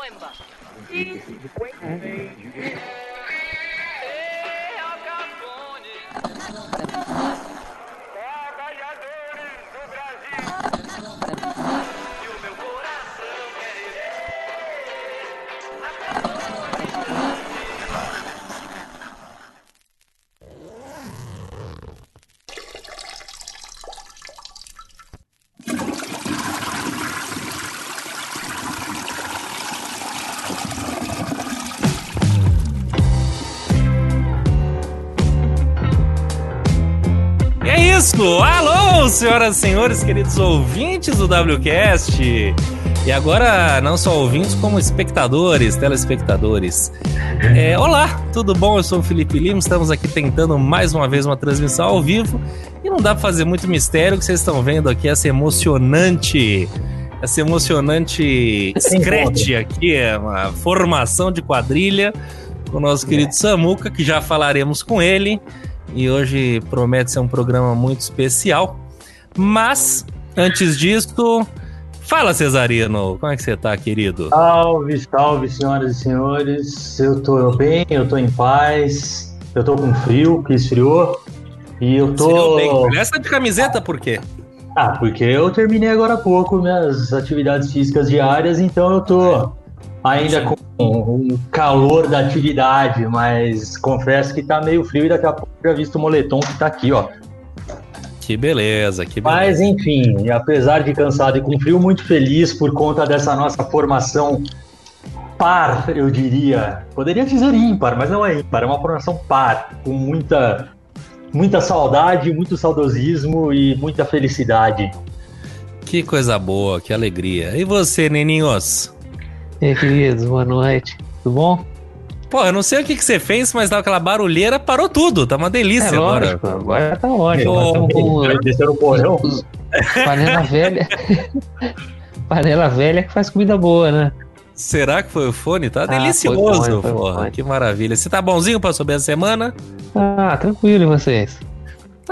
Coimba. É isso! Alô, senhoras e senhores, queridos ouvintes do WCast! E agora, não só ouvintes, como espectadores, telespectadores. É, olá, tudo bom? Eu sou o Felipe Lima, estamos aqui tentando mais uma vez uma transmissão ao vivo. E não dá pra fazer muito mistério que vocês estão vendo aqui essa emocionante. Essa emocionante scratch aqui, é uma formação de quadrilha com o nosso querido Samuca, que já falaremos com ele. E hoje promete ser um programa muito especial. Mas, antes disso, fala Cesarino, como é que você tá, querido? Salve, salve, senhoras e senhores. Eu tô bem, eu tô em paz. Eu tô com frio, que esfriou. E eu Esfriou bem. tô. Essa de camiseta por quê? Ah, porque eu terminei agora há pouco minhas atividades físicas diárias, então eu tô ainda com um calor da atividade, mas confesso que tá meio frio e daqui a pouco já visto o moletom que tá aqui, ó. Que beleza, que beleza. Mas enfim, apesar de cansado e com frio, muito feliz por conta dessa nossa formação par, eu diria. Poderia dizer ímpar, mas não é ímpar, é uma formação par, com muita, muita saudade, muito saudosismo e muita felicidade. Que coisa boa, que alegria. E você, neninhos? E aí, queridos, boa noite. Tudo bom? Pô, eu não sei o que, que você fez, mas dava aquela barulheira, parou tudo. Tá uma delícia é agora. lógico, agora tá ótimo. Pô, Agora estamos com Descer no porão. os- panela velha. panela velha que faz comida boa, né? Será que foi o fone? Tá Ah, delicioso, foi o fone, foi o porra. fone. Que maravilha. Você tá bonzinho pra subir a semana? Ah, tranquilo, e vocês?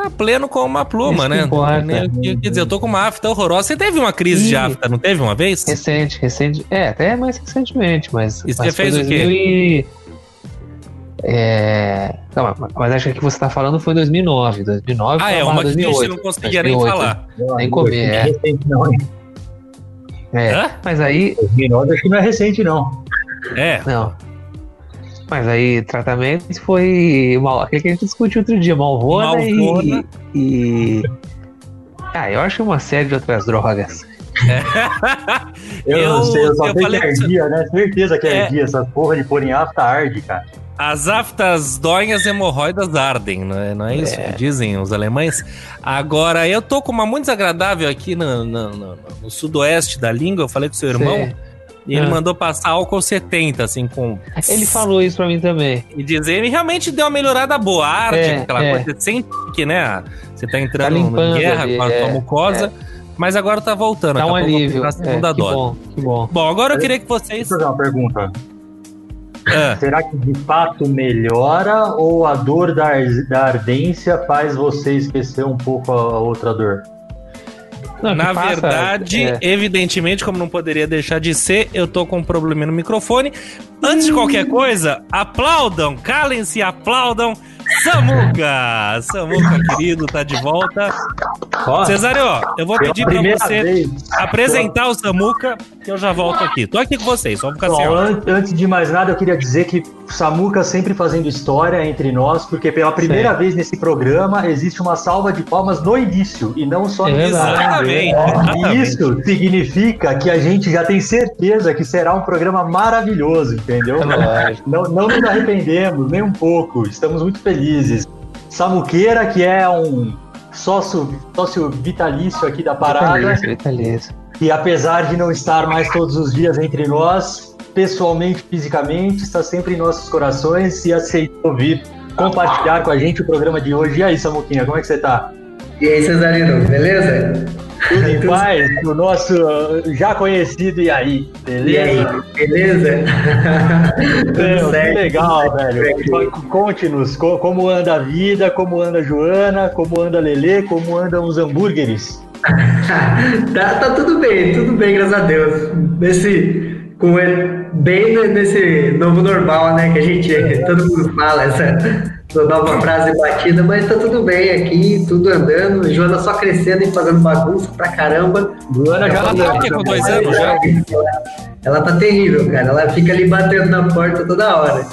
Tá pleno com uma pluma, Isso né? que importa. Nem que- Quer dizer, eu tô com uma afta horrorosa. Você teve uma crise de afta, não teve uma vez? Recente, recente. É, até mais recentemente, mas. E você mas fez foi o quê? 2000 E... É. Não, mas- acho que o que você tá falando foi 2009. 2009 Ah, é, uma que a gente 2008. não conseguia nem 2008. falar. Nem comer, é. Recente não, hein? É, Hã? mas aí 2009 acho que não é recente, não. É. Não. Mas aí, tratamento foi mal, aquele que a gente discutiu outro dia, Malvona, Malvona. E, e. Ah, eu acho uma série de outras drogas. Eu, Eu- não sei, eu só eu sei falei que que você- ardia, né? Certeza que É. ardia. Essa porra de pôr em afta arde, cara. As aftas doem, as hemorroidas ardem, não é, não é isso que dizem os alemães? Agora, eu tô com uma muito desagradável aqui no, no- no- no sudoeste da língua, eu falei com seu irmão, Cê- e ele Ah. mandou passar álcool 70, assim, com... Ele falou isso pra mim também. E dizer, e realmente deu uma melhorada boa, a arte, É, aquela é. coisa, você sente que, né, você tá entrando Tá em guerra ali, com a é, tua mucosa, mas agora tá voltando, Dá um alívio. pegar a É, segunda que dose. bom, que bom. Bom, agora eu queria que vocês... Deixa eu fazer uma pergunta. Ah, Será que de fato melhora ou a dor da, da ardência faz você esquecer um pouco a outra dor? Não, Na passa- verdade, é, evidentemente, como não poderia deixar de ser, eu tô com um problema no microfone. Antes de qualquer coisa, aplaudam, calem-se, aplaudam. Samuca! Samuca, querido, tá de volta. Cesário, eu vou pedir pra você vez. apresentar o Samuca, que eu já volto aqui. Tô aqui com vocês, só ficar assim, Bom, an- antes de mais nada, eu queria dizer que o Samuca sempre fazendo história entre nós, porque pela primeira vez nesse programa existe uma salva de palmas no início e não só no. Exatamente, E exatamente. isso significa que a gente já tem certeza que será um programa maravilhoso, entendeu? É. Não, não nos arrependemos, nem um pouco. Estamos muito felizes. Samuqueira, que é um sócio, sócio vitalício aqui da parada, Vitalício, vitalício. e apesar de não estar mais todos os dias entre nós, pessoalmente, fisicamente, está sempre em nossos corações e aceitou vir compartilhar com a gente o programa de hoje. E aí, Samuquinha, como é que você tá? E aí, Cesarino, beleza? Tudo em paz? O nosso já conhecido e aí, E aí, beleza? beleza? Meu, que legal, velho. Conte-nos co- como anda a vida, como anda a Joana, como anda a Lelê, como andam os hambúrgueres. tá, tá tudo bem, tudo bem, graças a Deus. Nesse, com ele bem nesse novo normal, né? Que a gente, todo mundo fala essa nova frase batida, mas tá tudo bem aqui, tudo andando. Joana só crescendo e fazendo bagunça pra caramba. Joana já tá aqui com dois anos já. Ela tá terrível, cara. Ela fica ali batendo na porta toda hora.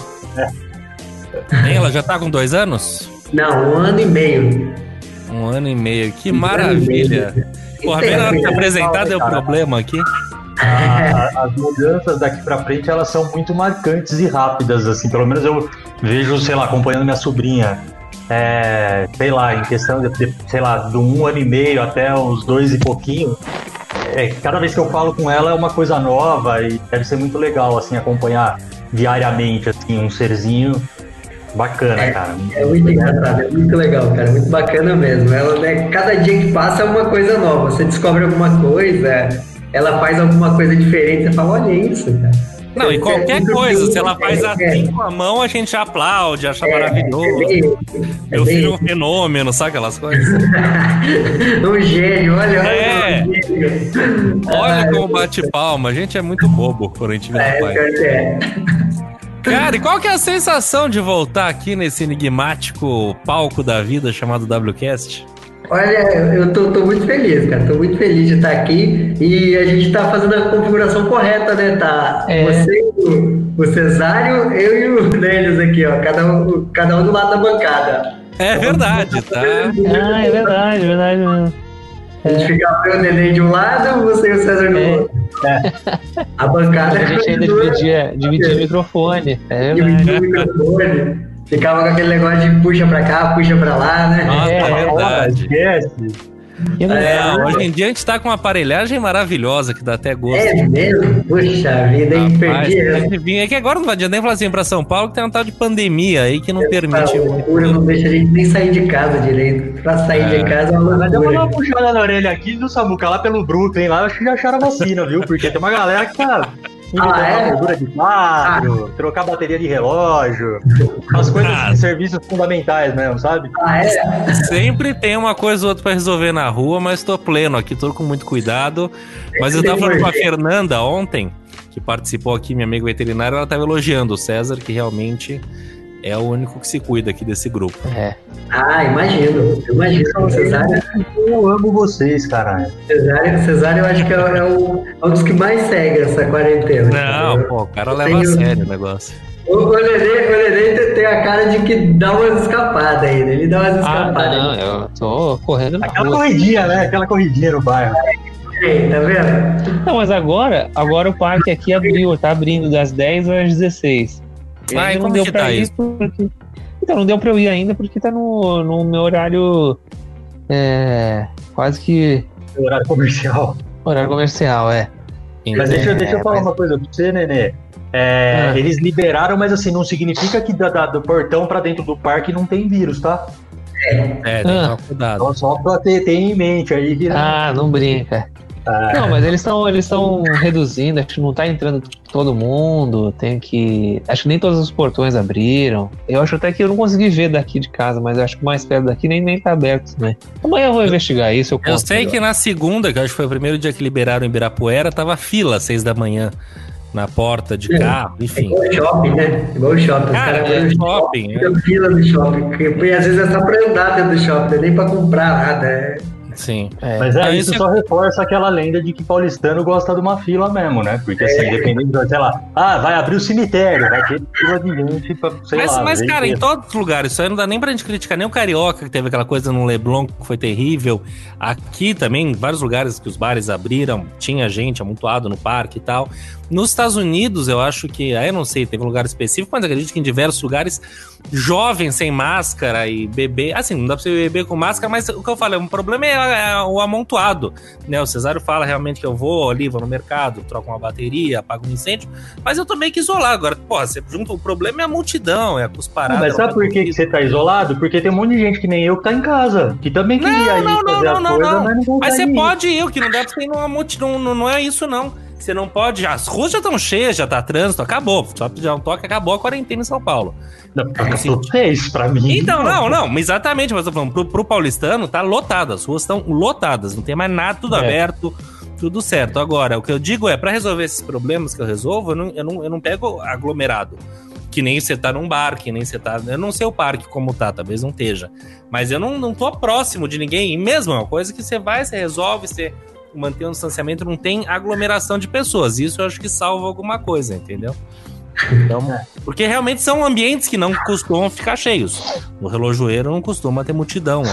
Ela já tá com dois anos? Não, um ano e meio. Um ano e meio. Que um maravilha. Porra, bem na hora de apresentar deu problema aqui. As mudanças daqui para frente elas são muito marcantes e rápidas, assim. Pelo menos eu vejo, sei lá, acompanhando minha sobrinha. É, sei lá, em questão de, de, sei lá, do um ano e meio até uns dois e pouquinho. É, cada vez que eu falo com ela é uma coisa nova e deve ser muito legal, assim, acompanhar diariamente, assim, um serzinho Bacana, é, cara. É muito engraçado, é muito legal, cara. Muito bacana mesmo. Ela, né, cada dia que passa é uma coisa nova. Você descobre alguma coisa, ela faz alguma coisa diferente, você fala, olha isso, cara. Não, e qualquer é coisa, se ela faz é, assim com a mão, a gente aplaude, acha é, maravilhoso. É bem, Meu filho é um fenômeno, sabe aquelas coisas? um gênio, olha, olha. É. Um olha como bate palma, a gente é muito bobo quando a gente vê é, pai. É. Cara, e qual que é a sensação de voltar aqui nesse enigmático palco da vida chamado WCast? Olha, eu tô, tô, muito feliz, cara. Tô muito feliz de estar aqui e a gente tá fazendo a configuração correta, né? Tá é. você, o, o Cesário, eu e o Nélios aqui, ó. Cada um, cada um do lado da bancada. É verdade, tá? Ah, é verdade, é verdade mesmo. A gente ficava o neném de um lado, você e o César do é. outro. É. A bancada. A gente ainda dividia, dividia o microfone. É dividia o microfone. Ficava com aquele negócio de puxa pra cá, puxa pra lá, né? Nossa, é, é verdade. Esquece. É, hoje em dia a gente tá com uma aparelhagem maravilhosa que dá até gosto. É mesmo? Puxa vida, hein? Perdi. É que agora não adianta nem falar assim pra São Paulo que tem um tal de pandemia aí que não Essa permite. Loucura, não deixa a gente nem sair de casa direito. Pra sair é. de casa é uma Mas eu vou dar uma puxada na orelha aqui do Samuca lá pelo Brooklyn, lá acho que já acharam a vacina, viu? Porque tem uma galera que tá ah, é? gordura de quadro, ah. trocar bateria de relógio, as coisas ah. de serviços fundamentais mesmo, sabe? Ah, é? Sempre tem uma coisa ou outra pra resolver na rua, mas tô pleno aqui, tô com muito cuidado. Mas eu tava falando com a Fernanda ontem, que participou aqui, minha amiga veterinária, ela tava elogiando o César, que realmente é o único que se cuida aqui desse grupo. É. Ah, imagino. Imagino. Cesário. Eu amo vocês, caralho. Cesário, Cesário eu acho que é, é, o, é um dos que mais segue essa quarentena. Não, pô, o cara leva tenho... a sério o negócio. O, o Nenê, tem a cara de que dá umas escapadas ainda. Ele dá umas ah, escapadas. Ah, não, eu tô correndo na Aquela rua. corridinha, né? Aquela corridinha no bairro. É, tá vendo? Não, mas agora, agora o parque aqui abriu, tá abrindo das 10 às 16. Ah, e não deu pra tá ir porque... Então, não deu pra eu ir ainda porque tá no, no meu horário. É, quase que. Horário comercial. Horário comercial, é. Mas deixa, é, deixa eu falar mas... uma coisa pra você, Nenê. É, ah. Eles liberaram, mas assim, não significa que da, da, do portão pra dentro do parque não tem vírus, tá? É, é tem ah. cuidado. Então, só pra ter, ter em mente aí. Que... Ah, não brinca. Ah. Não, mas eles estão eles estão reduzindo, acho que não está entrando todo mundo, tem que. Acho que nem todos os portões abriram. Eu acho até que eu não consegui ver daqui de casa, mas acho que mais perto daqui nem, nem tá aberto, né? Amanhã eu vou investigar isso. Eu, eu sei que na segunda, que acho que foi o primeiro dia que liberaram em Ibirapuera, tava fila às seis da manhã na porta de carro, enfim. É igual shopping, né? Igual shopping. Cara, é shopping. É. Fila do shopping. Porque às vezes é só pra andar dentro do shopping, nem pra comprar nada. É... Sim. É. Mas é, isso só reforça aquela lenda de que paulistano gosta de uma fila mesmo, né? Porque assim, é. dependendo, sei lá, ah, vai abrir o cemitério, vai ter fila de gente pra, sei mas, lá. Mas, cara, em todos os lugares, isso aí não dá nem pra gente criticar, nem o Carioca, que teve aquela coisa no Leblon que foi terrível. Aqui também, vários lugares que os bares abriram, tinha gente amontoado no parque e tal. Nos Estados Unidos, eu acho que, aí eu não sei, teve um lugar específico, mas acredito que em diversos lugares, jovens sem máscara e bebê, assim, não dá pra você beber com máscara, mas o que eu falei, o problema é, é o amontoado, né? O Cesário fala realmente que eu vou ali, vou no mercado, troco uma bateria, apago um incêndio, mas eu tô meio que isolado agora. Pô, você junta, o problema é a multidão, é a cusparada. Mas sabe por que, que você tá isolado? Porque tem um monte de gente que nem eu que tá em casa, que também queria não, ir não, fazer não, não, coisa, não, mas não Mas você pode ir, o que não deve ser numa multidão, não, não é isso não. Você não pode. As ruas já estão cheias, já tá trânsito, acabou. Só pedir um toque, acabou a quarentena em São Paulo. Não, assim, é isso pra mim. Então, não, não, exatamente. Mas eu tô falando, pro, pro paulistano tá lotado, as ruas estão lotadas, não tem mais nada, tudo é. aberto. tudo certo. Agora, o que eu digo é, para resolver esses problemas que eu resolvo, eu não, eu não, eu não pego aglomerado. Que nem você tá num bar, que nem você tá. Eu não sei o parque como tá, talvez não esteja. Mas eu não, não tô próximo de ninguém. E mesmo é uma coisa que você vai, você resolve, você mantém um distanciamento, não tem aglomeração de pessoas. Isso eu acho que salva alguma coisa, entendeu? Então, porque realmente são ambientes que não costumam ficar cheios. O relojoeiro não costuma ter multidão,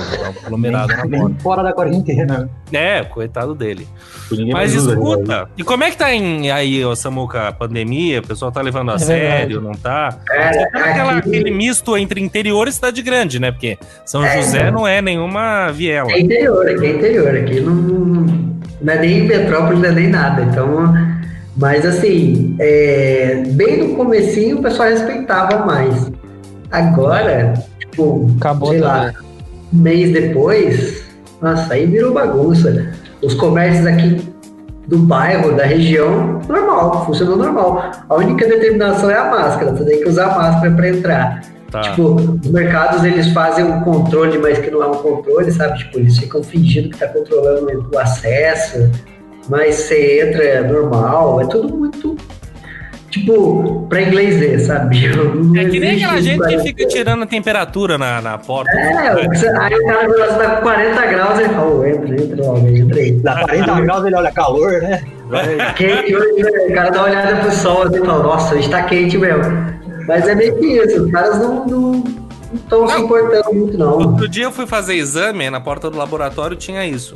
aglomerado nem, na porta. fora da quarentena. É, coitado dele. Mas escuta, e como é que tá em, aí, ô Samuca, a pandemia? O pessoal tá levando a é sério, verdade. não tá? É, tá aquela, aquele misto entre interior e cidade grande, né? Porque São é, José não. não é nenhuma viela. É interior, aqui é interior. Aqui não, não é nem metrópole, não é nem nada. Então mas assim, é, bem no comecinho o pessoal respeitava mais. Agora, tipo, Acabou sei também. lá, um mês depois, nossa, aí virou bagunça. Os comércios aqui do bairro, da região, normal, funcionou normal. A única determinação é a máscara, você tem que usar máscara para entrar. Tá. Tipo, os mercados eles fazem um controle, mas que não é um controle, sabe? Tipo, eles ficam fingindo que tá controlando o acesso, mas você entra é normal, é tudo muito tipo, pra inglês ver, sabe? Não é que nem aquela gente que fica tirando a temperatura na, na porta. É, você, aí o cara tá com 40 graus e fala, oh, entra, entra, homem, entra aí. Dá 40 graus ele olha calor, né? quente hoje, né? O cara dá uma olhada pro sol assim e fala, nossa, hoje tá quente mesmo. Mas é meio que isso, os caras não, não estão se importando muito, não. Outro dia eu fui fazer exame, na porta do laboratório tinha isso.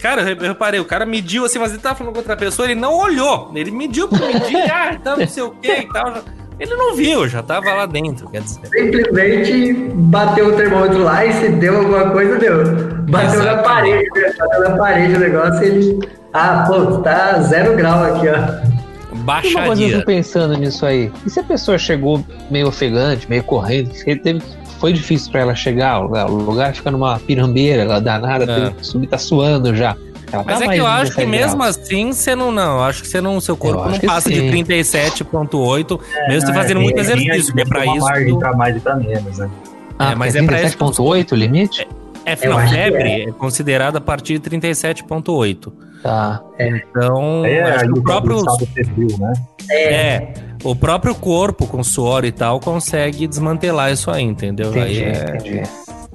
Cara, eu reparei, o cara mediu assim, mas ele tava falando com outra pessoa, ele não olhou. Ele mediu pra medir, ah, tá não sei o que e tal. Ele não viu, já tava lá dentro, quer dizer. Simplesmente bateu o termômetro lá e se deu alguma coisa, deu. Bateu Exatamente. na parede, bateu na parede o negócio e ele. Ah, pô, tá zero grau aqui, ó. Baixaria. Uma coisa eu tô pensando nisso aí. E se a pessoa chegou meio ofegante, meio correndo, teve foi difícil para ela chegar o lugar fica numa pirambeira, ela danada, é. tem que subir, tá suando já. Ela Mas tá é que eu acho que mesmo assim você não, não, acho que você não, seu corpo não passa de 37.8, é, mesmo você fazendo é, muito exercício, porque é pra isso. Margem pra mais e pra menos, né? Ah, é, mas é, é pra isso. 37.8 o limite? É, é febre é. é considerada a partir de 37.8. Tá. Então, é, o próprio. Febril, né? É. O próprio corpo, com suor e tal, consegue desmantelar isso aí, entendeu? Entendi, aí é, entendi.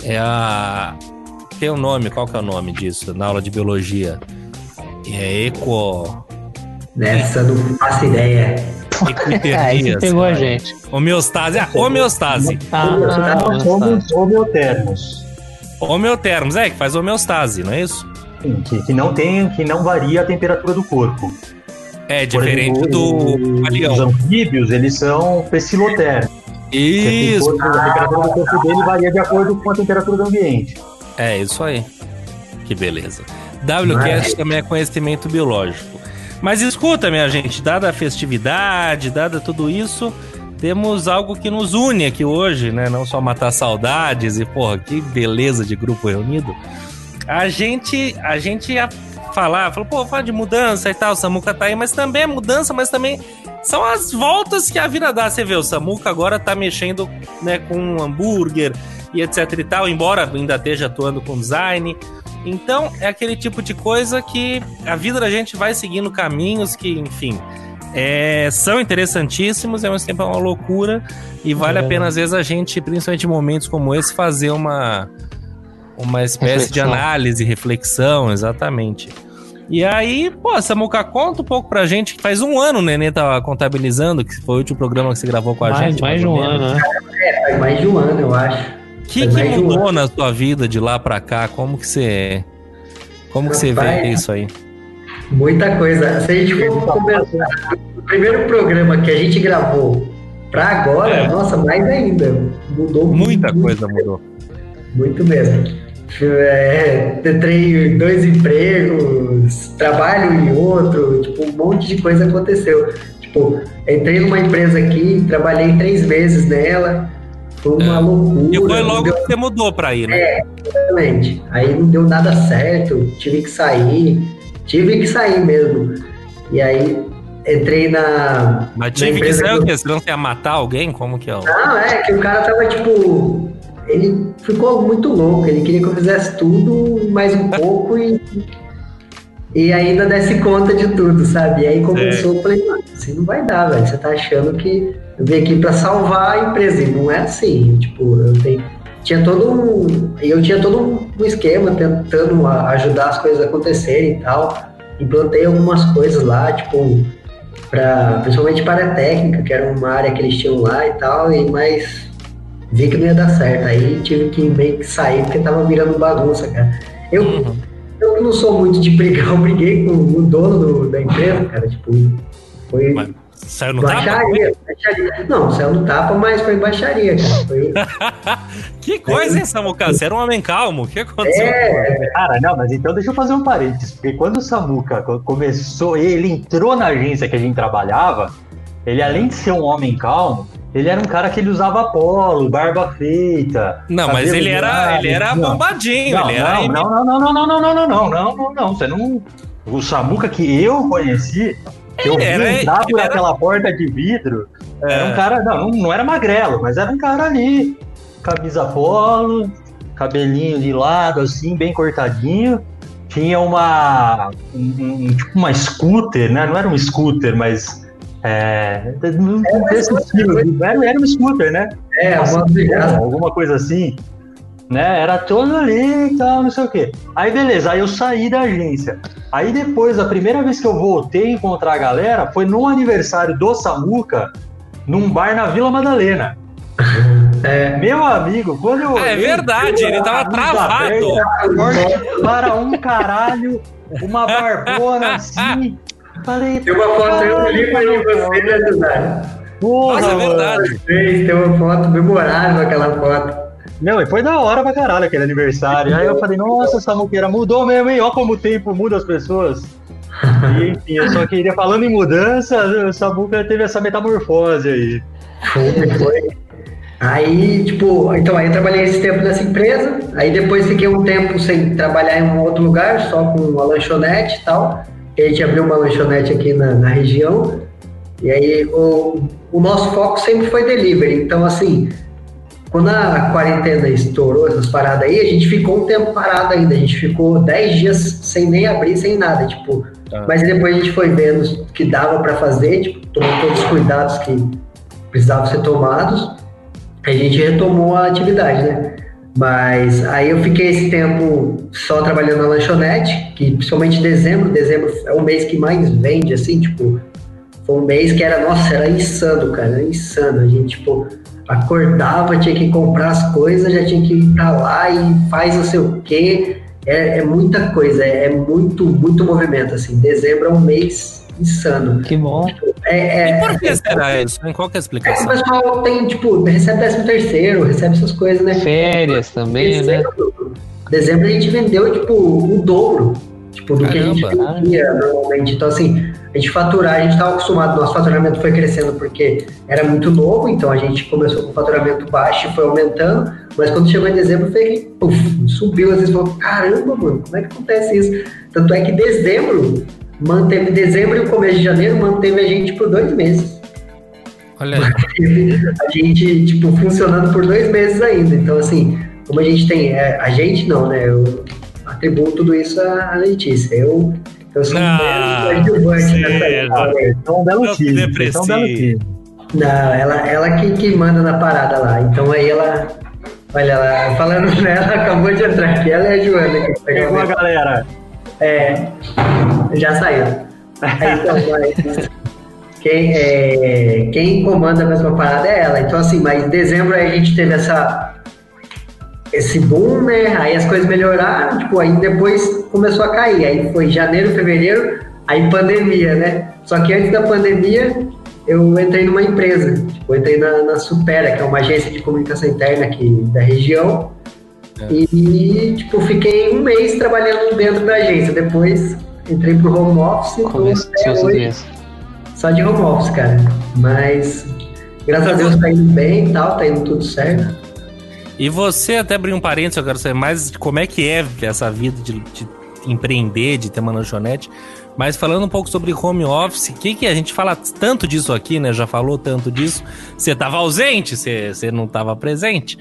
É a. Tem o um nome, qual que é o nome disso na aula de biologia? É eco. Nessa não faço ideia. Aí pegou a gente. Homeostase. Ah, homeostase. Ah, ah, somos homeotermos. Homeotermos, é, que faz homeostase, não é isso? Sim, que, que, não tem, que não varia a temperatura do corpo. É, diferente exemplo, do alião. Os anfíbios, eles são pecilotérmicos. Isso! A temperatura do corpo dele varia de acordo com a temperatura do ambiente. É, isso aí. Que beleza. WCast também é conhecimento biológico. Mas escuta, minha gente, dada a festividade, dada tudo isso, temos algo que nos une aqui hoje, né? Não só matar saudades e, porra, que beleza de grupo reunido. A gente, a gente ia falar, falou, pô, fala de mudança e tal, o Samuca tá aí, mas também é mudança, mas também são as voltas que a vida dá. Você vê, o Samuca agora tá mexendo né, com um hambúrguer e etc e tal, embora ainda esteja atuando com design. Então, é aquele tipo de coisa que a vida da gente vai seguindo caminhos que, enfim, é, são interessantíssimos, é um tempo é uma loucura e vale é. a pena, às vezes, a gente, principalmente em momentos como esse, fazer uma, uma espécie reflexão. de análise, reflexão, exatamente. E aí, pô, Samuca, conta um pouco pra gente, que faz um ano o Nenê tá contabilizando, que foi o último programa que você gravou com a mais, gente. Mais de um ano, né? É, faz mais de um ano, eu acho. O que, que mudou um na sua vida de lá pra cá? Como que você. Como que você vê isso aí? Muita coisa. Se a gente for conversar, o primeiro programa que a gente gravou pra agora, é. nossa, mais ainda. Mudou Muita muito, coisa mudou. Muito mesmo. É, entrei dois empregos, trabalho em outro, tipo, um monte de coisa aconteceu. Tipo, entrei numa empresa aqui, trabalhei três meses nela, foi uma é. loucura. E foi logo deu... que você mudou pra ir, né? É, exatamente. Aí não deu nada certo, tive que sair, tive que sair mesmo. E aí entrei na. Mas tive que sair o quê? Você não ia matar alguém? Como que é? Não, é que o cara tava tipo ele ficou muito louco. Ele queria que eu fizesse tudo mais um pouco e e ainda desse conta de tudo, sabe? E aí começou, eu falei, mano, assim não vai dar, velho. Você tá achando que eu vim aqui para salvar a empresa. E não é assim. Tipo, eu tenho, tinha todo um. Eu tinha todo um esquema tentando ajudar as coisas a acontecerem e tal. Implantei algumas coisas lá, tipo, pra, principalmente para a técnica, que era uma área que eles tinham lá e tal, e mas vi que não ia dar certo. Aí tive que meio que sair porque tava virando bagunça, cara. Eu, uhum. eu não sou muito de brigar, eu briguei com o dono do, da empresa, cara. Tipo, foi. Saiu no baixaria, tapa? Baixaria. Não, saiu no tapa, mas foi baixaria, cara. Foi... que coisa, hein, Samuca? Você era um homem calmo. O que aconteceu? É, cara, não, mas então deixa eu fazer um parênteses. Porque quando o Samuca começou, ele entrou na agência que a gente trabalhava, ele além de ser um homem calmo, ele era um cara que ele usava polo, barba feita. Não, mas ele era, ele era bombadinho. Não, ele não, era... não, não, não, não, não, não, não, não, não, não, não. Você não. O Samuca que eu conheci, eu vi entrar por era... aquela porta de vidro, é. era um cara. Não, não era magrelo, mas era um cara ali. Camisa polo, cabelinho de lado, assim, bem cortadinho. Tinha uma. Um, um, tipo uma scooter, né? Não era um scooter, mas é, desse estilo, era, era um scooter, né? É, assim, alguma coisa assim. Né? Era todo ali e tal, não sei o quê. Aí beleza, aí eu saí da agência. Aí depois, a primeira vez que eu voltei a encontrar a galera foi no aniversário do Samuca, num bar na Vila Madalena. É. Meu amigo, quando eu. Ah, é verdade, ele tava travado. Aberta, para um caralho, uma barbona assim, Falei, tem uma foto eu ali pra você, né? Porra, Nossa, é verdade. Tem uma foto memorável aquela foto. Não, e foi da hora pra caralho aquele aniversário. Aí eu falei, nossa, essa muqueira mudou mesmo, hein? Olha como o tempo muda as pessoas. E, enfim, eu só queria, falando em mudança, o Samuca teve essa metamorfose aí. Foi, foi. Aí, tipo, então aí eu trabalhei esse tempo nessa empresa, aí depois fiquei um tempo sem trabalhar em um outro lugar, só com a lanchonete e tal a gente abriu uma lanchonete aqui na, na região, e aí o, o nosso foco sempre foi delivery. Então, assim, quando a quarentena estourou, essas paradas aí, a gente ficou um tempo parado ainda. A gente ficou 10 dias sem nem abrir, sem nada, tipo. Ah. Mas depois a gente foi vendo que dava para fazer, tipo, tomou todos os cuidados que precisavam ser tomados. A gente retomou a atividade, né? Mas aí eu fiquei esse tempo só trabalhando na lanchonete, que principalmente dezembro, dezembro é o mês que mais vende, assim, tipo, foi um mês que era, nossa, era insano, cara, era insano. A gente, tipo, acordava, tinha que comprar as coisas, já tinha que ir pra lá e faz não sei o quê. É, é muita coisa, é, é muito, muito movimento, assim. Dezembro é um mês insano. Que bom. É, é, e por que será isso? Qual que é a explicação? o pessoal tem, tipo, recebe 13 terceiro, recebe essas coisas, né? Férias também, né? dezembro, né? Dezembro a gente vendeu, tipo, o dobro, tipo, do Caramba, que a gente vendia normalmente. Então, assim, a gente faturar, a gente estava acostumado, nosso faturamento foi crescendo porque era muito novo, então a gente começou com faturamento baixo e foi aumentando, mas quando chegou em dezembro, foi que, subiu, às vezes falou, caramba, mano, como é que acontece isso? Tanto é que dezembro manteve dezembro e o começo de janeiro, manteve a gente por dois meses. Olha A gente, tipo, funcionando por dois meses ainda. Então, assim, como a gente tem. É, a gente não, né? Eu atribuo tudo isso à Letícia. Eu, eu sou ah, um adjuvante nessa Então, um belo time. Então, belo time. Não, ela, ela que, que manda na parada lá. Então aí ela. Olha lá, falando nela, acabou de entrar aqui. Ela é a Joana. Que pegou a galera. É, já saiu. Então, mas quem, é, quem comanda a mesma parada é ela. Então, assim, mas em dezembro aí a gente teve essa, esse boom, né? Aí as coisas melhoraram, tipo, aí depois começou a cair. Aí foi janeiro, fevereiro, aí pandemia, né? Só que antes da pandemia, eu entrei numa empresa. Tipo, eu entrei na, na Supera, que é uma agência de comunicação interna aqui da região. É. E, tipo, fiquei um mês trabalhando dentro da agência. Depois entrei pro home office. Começou hoje, só de home office, cara. Mas, graças a Deus, tá indo bem e tal, tá indo tudo certo. E você, até abrir um parênteses, eu quero saber mais como é que é essa vida de, de empreender, de ter uma lanchonete. Mas falando um pouco sobre home office, o que, que a gente fala tanto disso aqui, né? Já falou tanto disso. Você estava ausente, você, você não estava presente.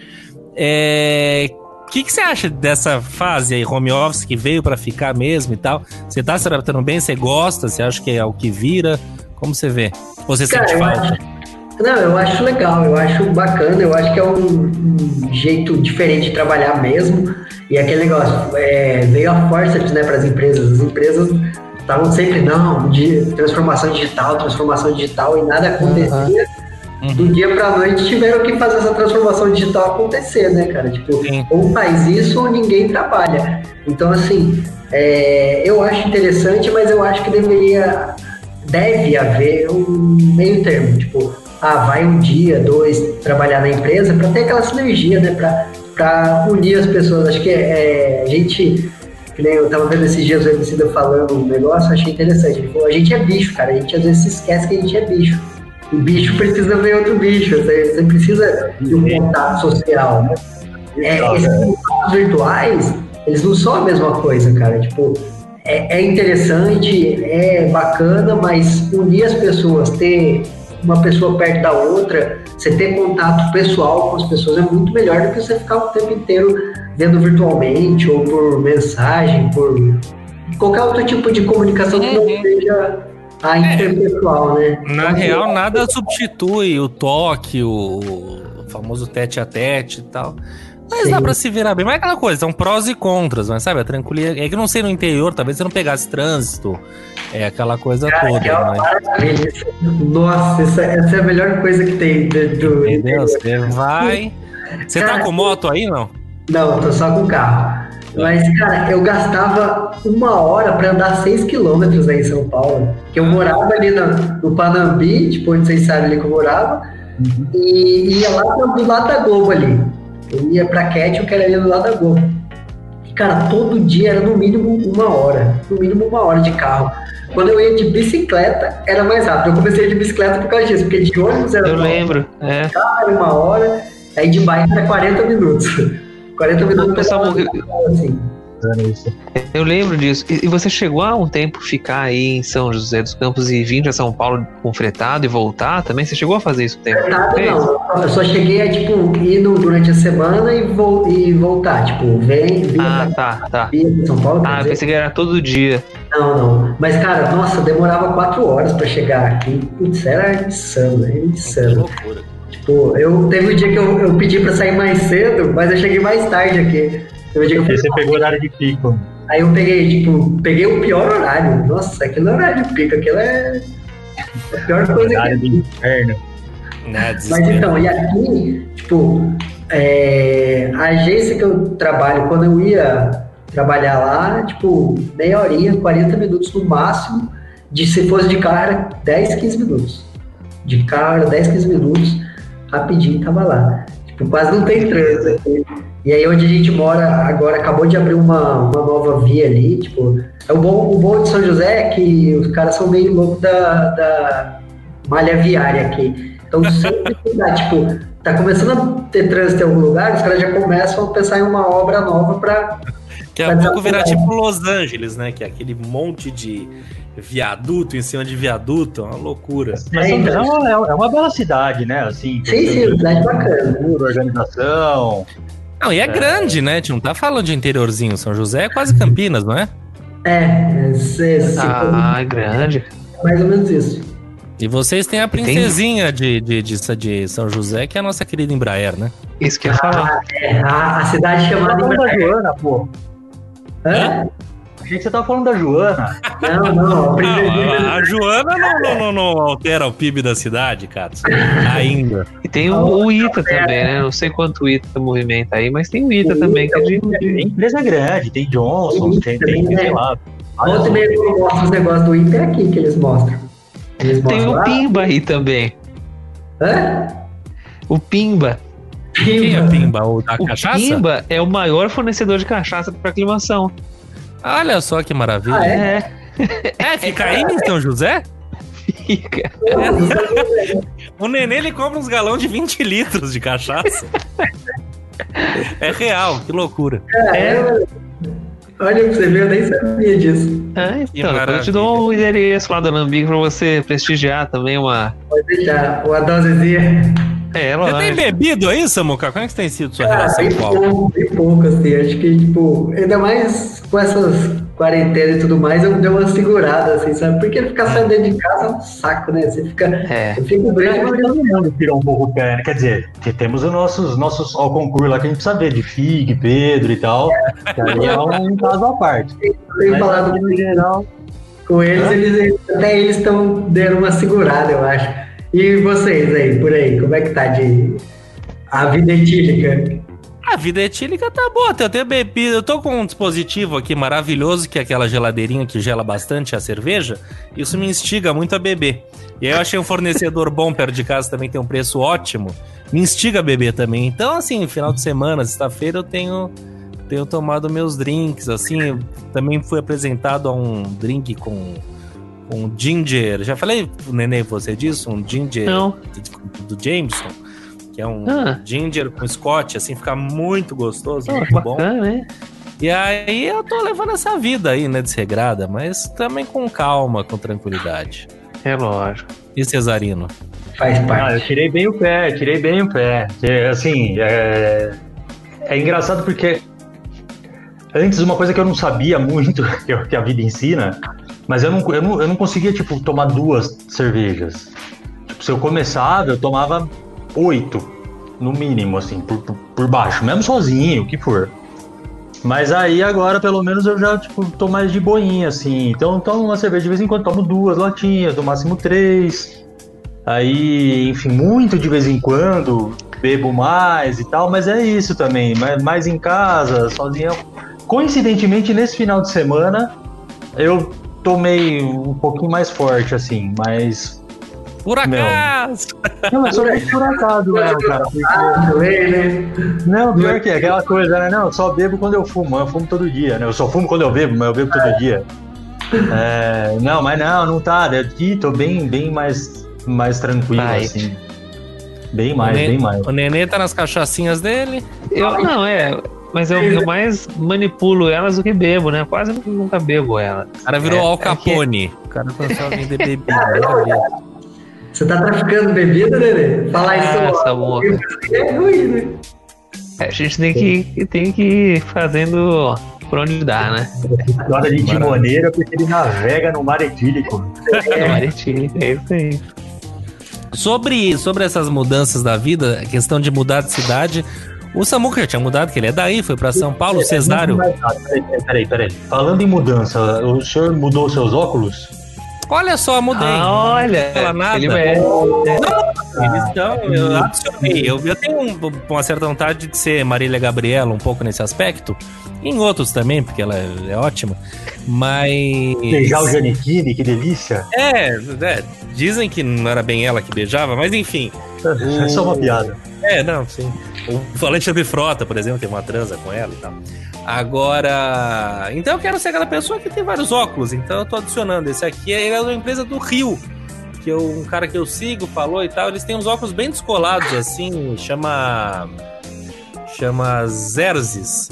É, O que, que você acha dessa fase aí, home office, que veio para ficar mesmo e tal? Você tá se adaptando bem? Você gosta? Você acha que é o que vira? Como você vê? Você Cara, sente falta? Não, eu acho legal, eu acho bacana, eu acho que é um, um jeito diferente de trabalhar mesmo. E aquele negócio, é, veio a força né, para as empresas. As empresas estavam sempre, não, de transformação digital, transformação digital, e nada acontecia. Uhum. Do dia para noite tiveram que fazer essa transformação digital acontecer, né, cara? Tipo, Sim. ou faz isso ou ninguém trabalha. Então, assim, é, eu acho interessante, mas eu acho que deveria, deve haver um meio termo. Tipo, ah, vai um dia, dois, trabalhar na empresa para ter aquela sinergia, né? Para unir as pessoas. Acho que é, a gente que nem eu tava vendo esses dias o Emicida falando um negócio, achei interessante. Ele falou, a gente é bicho, cara, a gente às vezes se esquece que a gente é bicho. O bicho precisa ver outro bicho, você, você precisa de um contato social, né? É, esses contatos virtuais, eles não são a mesma coisa, cara. Tipo, é, é, interessante, é bacana, mas unir as pessoas, ter uma pessoa perto da outra, você ter contato pessoal com as pessoas é muito melhor do que você ficar o tempo inteiro vendo virtualmente ou por mensagem, por qualquer outro tipo de comunicação que não uhum. seja a é. interpessoal, né? Na real, nada substitui o toque, o famoso tete a tete e tal. Mas Sim. dá pra se virar bem. Mas é aquela coisa, são prós e contras, mas sabe? A tranquilidade. É que não sei no interior, talvez você não pegasse trânsito. É aquela coisa Cara, toda. É mas... Nossa, essa, essa, é a melhor coisa que tem do. Entendeu? Você vai. Você Cara, tá com moto aí, não? Não, tô só com carro. Mas, cara, eu gastava uma hora para andar 6 quilômetros aí em São Paulo. Que eu morava ali no, no Panambi, tipo, onde vocês sabem ali que eu morava, uhum. e ia lá do lado da Globo ali. Eu ia pra Cat, que era ali do lado da Globo. E, cara, todo dia era no mínimo uma hora. No mínimo uma hora de carro. Quando eu ia de bicicleta, era mais rápido. Eu comecei de bicicleta por causa disso, porque de ônibus era. Eu lembro, é. Carro era uma hora, aí de bike era 40 minutos. 40 minutos pessoal assim. Eu lembro disso. E você chegou há um tempo ficar aí em São José dos Campos e vir para São Paulo com fretado e voltar também? Você chegou a fazer isso tempo? Fretado não. Eu só cheguei a, tipo, ir durante a semana e, vo e voltar. Tipo, vem, vim Ah, tá, tá. Vim São Paulo. Ah, eu pensei que era todo dia. Não, não. Mas, cara, nossa, demorava quatro horas para chegar aqui. Putz, era insano, era insano. Que loucura. Tipo, eu teve um dia que eu, eu pedi pra sair mais cedo, mas eu cheguei mais tarde aqui. Eu você pegou horário de pico. Aí eu peguei, tipo, peguei o pior horário. Nossa, aquele horário de pico, aquilo é a pior coisa horário que... do inferno. Mas então, e aqui, tipo, é, a agência que eu trabalho, quando eu ia trabalhar lá, tipo, meia horinha, 40 minutos no máximo, de se fosse de carro era 10, 15 minutos. De carro era 10, 15 minutos rapidinho tava lá. Tipo, quase não tem trânsito aqui. E aí onde a gente mora agora, acabou de abrir uma, uma nova via ali, tipo, é o bom, o bom de São José é que os caras são meio loucos da, da malha viária aqui. Então sempre que dá, tipo, tá começando a ter trânsito em algum lugar, os caras já começam a pensar em uma obra nova para que a pouco virar tipo Los Angeles, né? Que é aquele monte de viaduto em cima de viaduto, é uma loucura. Mas é, uma, é uma bela cidade, né? Assim, sim, sim, cidade bacana. Organização. Não, e é, é, grande, né? A gente não tá falando de interiorzinho. São José é quase Campinas, não é? É, é, é ah, é grande. Mais ou menos isso. E vocês têm a princesinha de, de, de, de, São José, que é a nossa querida Embraer, né? Isso que eu ia falar. Ah, é, a, a cidade chamada Embraer. Joana, pô. Hã? Achei que você tava falando da Joana. Não, não. A, a Joana não, não, não, não, altera o PIB da cidade, cara. Ainda. E tem o, o ITA também, né? Não sei quanto o ITA movimenta aí, mas tem o ITA o também. ITA, que é de, de... empresa grande, tem Johnson, tem, tem, tem sei lá. Ontem mesmo mostra os negócios do ITA é aqui que eles mostram. Eles tem mostram o Pimba aí também. Hã? O Pimba. Quem é Pimba? O da o cachaça? Pimba é o maior fornecedor de cachaça para aclimação. Olha só que maravilha. Ah, é? é, fica aí em São José? Fica. o nenê ele compra uns galão de 20 litros de cachaça. é real, que loucura. É. Olha pra você ver, eu nem sabia disso. É, então, eu te dou o endereço lá do Alambique pra você prestigiar também uma. Pode deixar, uma dosezinha. É, Você tem bebido aí, Samuca? Como é que tem sido sua Cara, relação com álcool? bem pouco, assim. Acho que, tipo, ainda mais com essas quarentena e tudo mais, eu dei uma segurada, assim, sabe? Porque ficar saindo dentro de casa é um saco, né? Você fica. É. Eu fico grande, mas todo mundo tirou um pouco o pé, né? Quer dizer, que temos os nossos, nossos ao concurso lá que a gente precisa ver, de Fig, Pedro e tal. Que aí é um caso à parte. Eu tenho falado no geral. Com eles, eles, até eles estão dando uma segurada, eu acho. E vocês aí, por aí, como é que tá de a vida etílica? A vida etílica tá boa, eu tenho bebido. Eu tô com um dispositivo aqui maravilhoso, que é aquela geladeirinha que gela bastante a cerveja. Isso me instiga muito a beber. E aí eu achei um fornecedor bom perto de casa também, tem um preço ótimo. Me instiga a beber também. Então, assim, final de semana, sexta-feira, eu tenho, tenho tomado meus drinks. Assim, também fui apresentado a um drink com um ginger. Já falei, Nenê, você disso? Um ginger Não. do, Jameson que é um ah. ginger com scotch, assim, fica muito gostoso, oh, muito bacana, bom. Né? E aí eu tô levando essa vida aí, né, desregrada, mas também com calma, com tranquilidade. É lógico. E Cesarino? Faz parte. Ah, eu tirei bem o pé, tirei bem o pé. Assim, é, é engraçado porque antes uma coisa que eu não sabia muito, que a vida ensina, mas eu não, eu não, eu não conseguia, tipo, tomar duas cervejas. Tipo, se eu começava, eu tomava oito, no mínimo, assim, por, por, por, baixo, mesmo sozinho, o que for. Mas aí agora, pelo menos, eu já, tipo, tô mais de boinha, assim. Então, tomo uma cerveja de vez em quando, tomo duas latinhas, no máximo três. Aí, enfim, muito de vez em quando, bebo mais e tal, mas é isso também, mais em casa, sozinho. Coincidentemente, nesse final de semana, eu tomei um pouquinho mais forte, assim, mas por acaso! Não, mas só por acaso, né, cara? Porque... Não, pior que é aquela coisa, né? Não, eu só bebo quando eu fumo, eu fumo todo dia, né? Eu só fumo quando eu bebo, mas eu bebo todo dia. É, não, mas não, não tá. Aqui tô bem, bem mais, mais tranquilo, Vai. assim. Bem mais, bem mais. O Nenê tá nas cachaçinhas dele? Eu, não, é. Mas eu, eu, mais manipulo elas do que bebo, né? Quase nunca bebo ela. O cara virou é, Al Capone. É que... O cara começou a vender bebida. Você tá traficando bebida, Nenê? Falar isso Essa é ruim, né? É, a gente tem que, tem que ir fazendo por onde dá, né? História de timoneiro porque ele navega no mar etílico. É. no mar etílico, é isso aí. Sobre, sobre essas mudanças da vida, a questão de mudar de cidade, o Samuca já tinha mudado, que ele é daí, foi para São Paulo, Cesário. Peraí, peraí, peraí. Falando em mudança, o senhor mudou seus óculos? Olha só, mudei. Ah, olha. Não fala nada. Ele é. Não, eles estão. Eu adicionei. Eu, eu tenho um, uma certa vontade de ser Marília Gabriela um pouco nesse aspecto. Em outros também, porque ela é, é ótima. Mas. Beijar o Janequine, que delícia. É, é, dizem que não era bem ela que beijava, mas enfim. É só uma piada. É, não, sim. O Alexandre Frota, por exemplo, tem uma transa com ela e tal. Agora. Então eu quero ser aquela pessoa que tem vários óculos. Então eu tô adicionando. Esse aqui é, é uma empresa do Rio. Que eu, um cara que eu sigo falou e tal. Eles têm uns óculos bem descolados, assim. Chama. Chama Zerzes.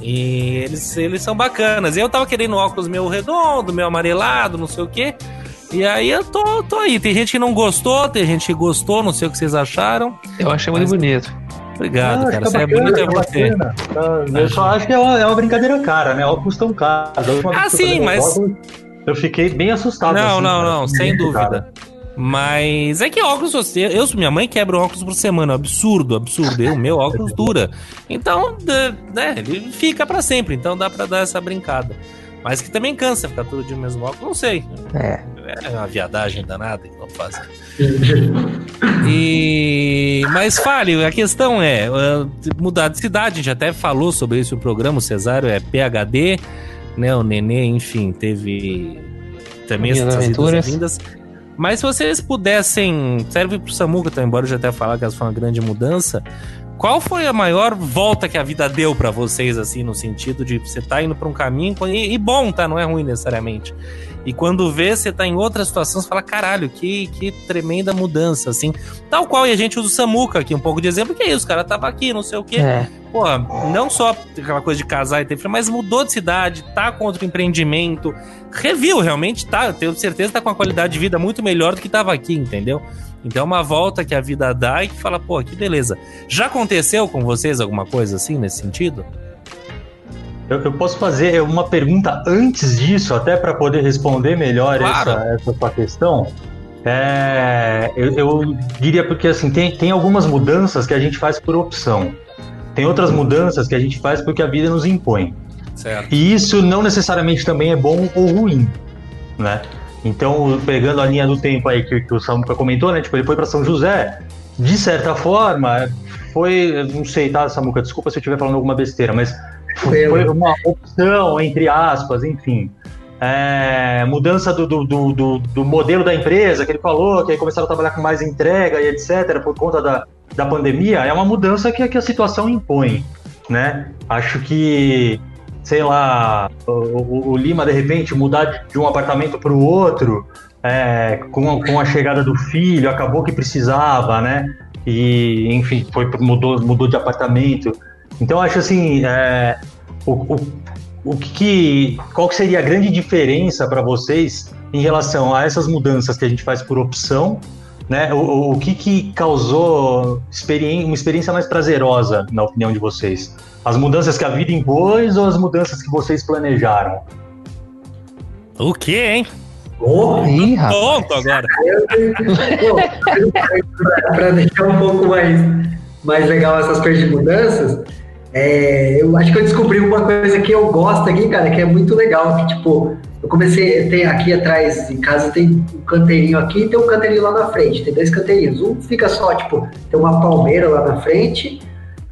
E eles, eles são bacanas. Eu tava querendo óculos meu redondo, meu amarelado, não sei o quê. E aí eu tô, tô aí. Tem gente que não gostou, tem gente que gostou, não sei o que vocês acharam. Eu achei muito bonito. Obrigado, ah, cara. Você é bonito é você. Ah, eu só acho que é uma, é uma brincadeira cara, né? Óculos tão caros. Ah, sim, mas. Óculos, eu fiquei bem assustado. Não, assim, não, cara. não, sem dúvida. Cara. Mas é que óculos você. Eu, minha mãe quebra um óculos por semana. Absurdo, absurdo. Eu, meu óculos dura. Então, né, ele fica para sempre. Então dá para dar essa brincada. Mas que também cansa ficar todo dia no mesmo óculos, não sei. É. É uma viadagem danada que não faz. e... Mas fale, a questão é uh, mudar de cidade, a gente até falou sobre isso o programa, o Cesário é PHD, né? O Nenê, enfim, teve também essas aventuras vindas. Mas se vocês pudessem, serve pro Samuca também, embora eu já até falar que essa foi uma grande mudança, qual foi a maior volta que a vida deu para vocês, assim, no sentido de você tá indo pra um caminho, e, e, bom, tá? Não é ruim necessariamente. E quando vê, você tá em outra situação, você fala, caralho, que, que tremenda mudança, assim. Tal qual, e a gente usa o Samuca aqui, um pouco de exemplo, que é isso, o cara tava aqui, não sei o quê. É. Pô, não só aquela coisa de casar e ter filho, mas mudou de cidade, tá contra o empreendimento, reviu realmente, tá, tenho certeza tá com uma qualidade de vida muito melhor do que tava aqui, entendeu? Então é uma volta que a vida dá e que fala, pô, que beleza. Já aconteceu com vocês alguma coisa assim nesse sentido? Eu, eu, posso fazer uma pergunta antes disso, até para poder responder melhor claro. essa, essa sua questão. É, eu, eu, diria porque assim tem, tem algumas mudanças que a gente faz por opção. Tem outras mudanças que a gente faz porque a vida nos impõe. Certo. E isso não necessariamente também é bom ou ruim, né? Então, pegando a linha do tempo aí que, que o Samuca comentou, né? Tipo, ele foi para São José, de certa forma, foi, não sei, tá, Samuca, desculpa se eu estiver falando alguma besteira, mas foi uma opção, entre aspas, enfim. É, mudança do, do, do, do, modelo da empresa que ele falou, que aí começaram a trabalhar com mais entrega e etc. por conta da, da pandemia, é uma mudança que, que a situação impõe, né? Acho que, sei lá, o, o Lima de repente mudar de, um apartamento para o outro, é, com, a, com a chegada do filho, acabou que precisava, né? E, enfim, foi, mudou, mudou de apartamento. Então acho assim, é, o, o, o que, qual que seria a grande diferença para vocês em relação a essas mudanças que a gente faz por opção, né? O, o que, que causou experi uma experiência mais prazerosa, na opinião de vocês? As mudanças que a vida impôs ou as mudanças que vocês planejaram? O que, hein? Oh, Ih, Ponto agora. Para deixar um pouco mais, mais legal essas coisas de mudanças, é, eu acho que eu descobri uma coisa que eu gosto aqui, cara, que é muito legal, que tipo, eu comecei, tem aqui atrás em casa tem um canteirinho aqui e tem um canteirinho lá na frente, tem dois canteirinhos. Um fica só, tipo, tem uma palmeira lá na frente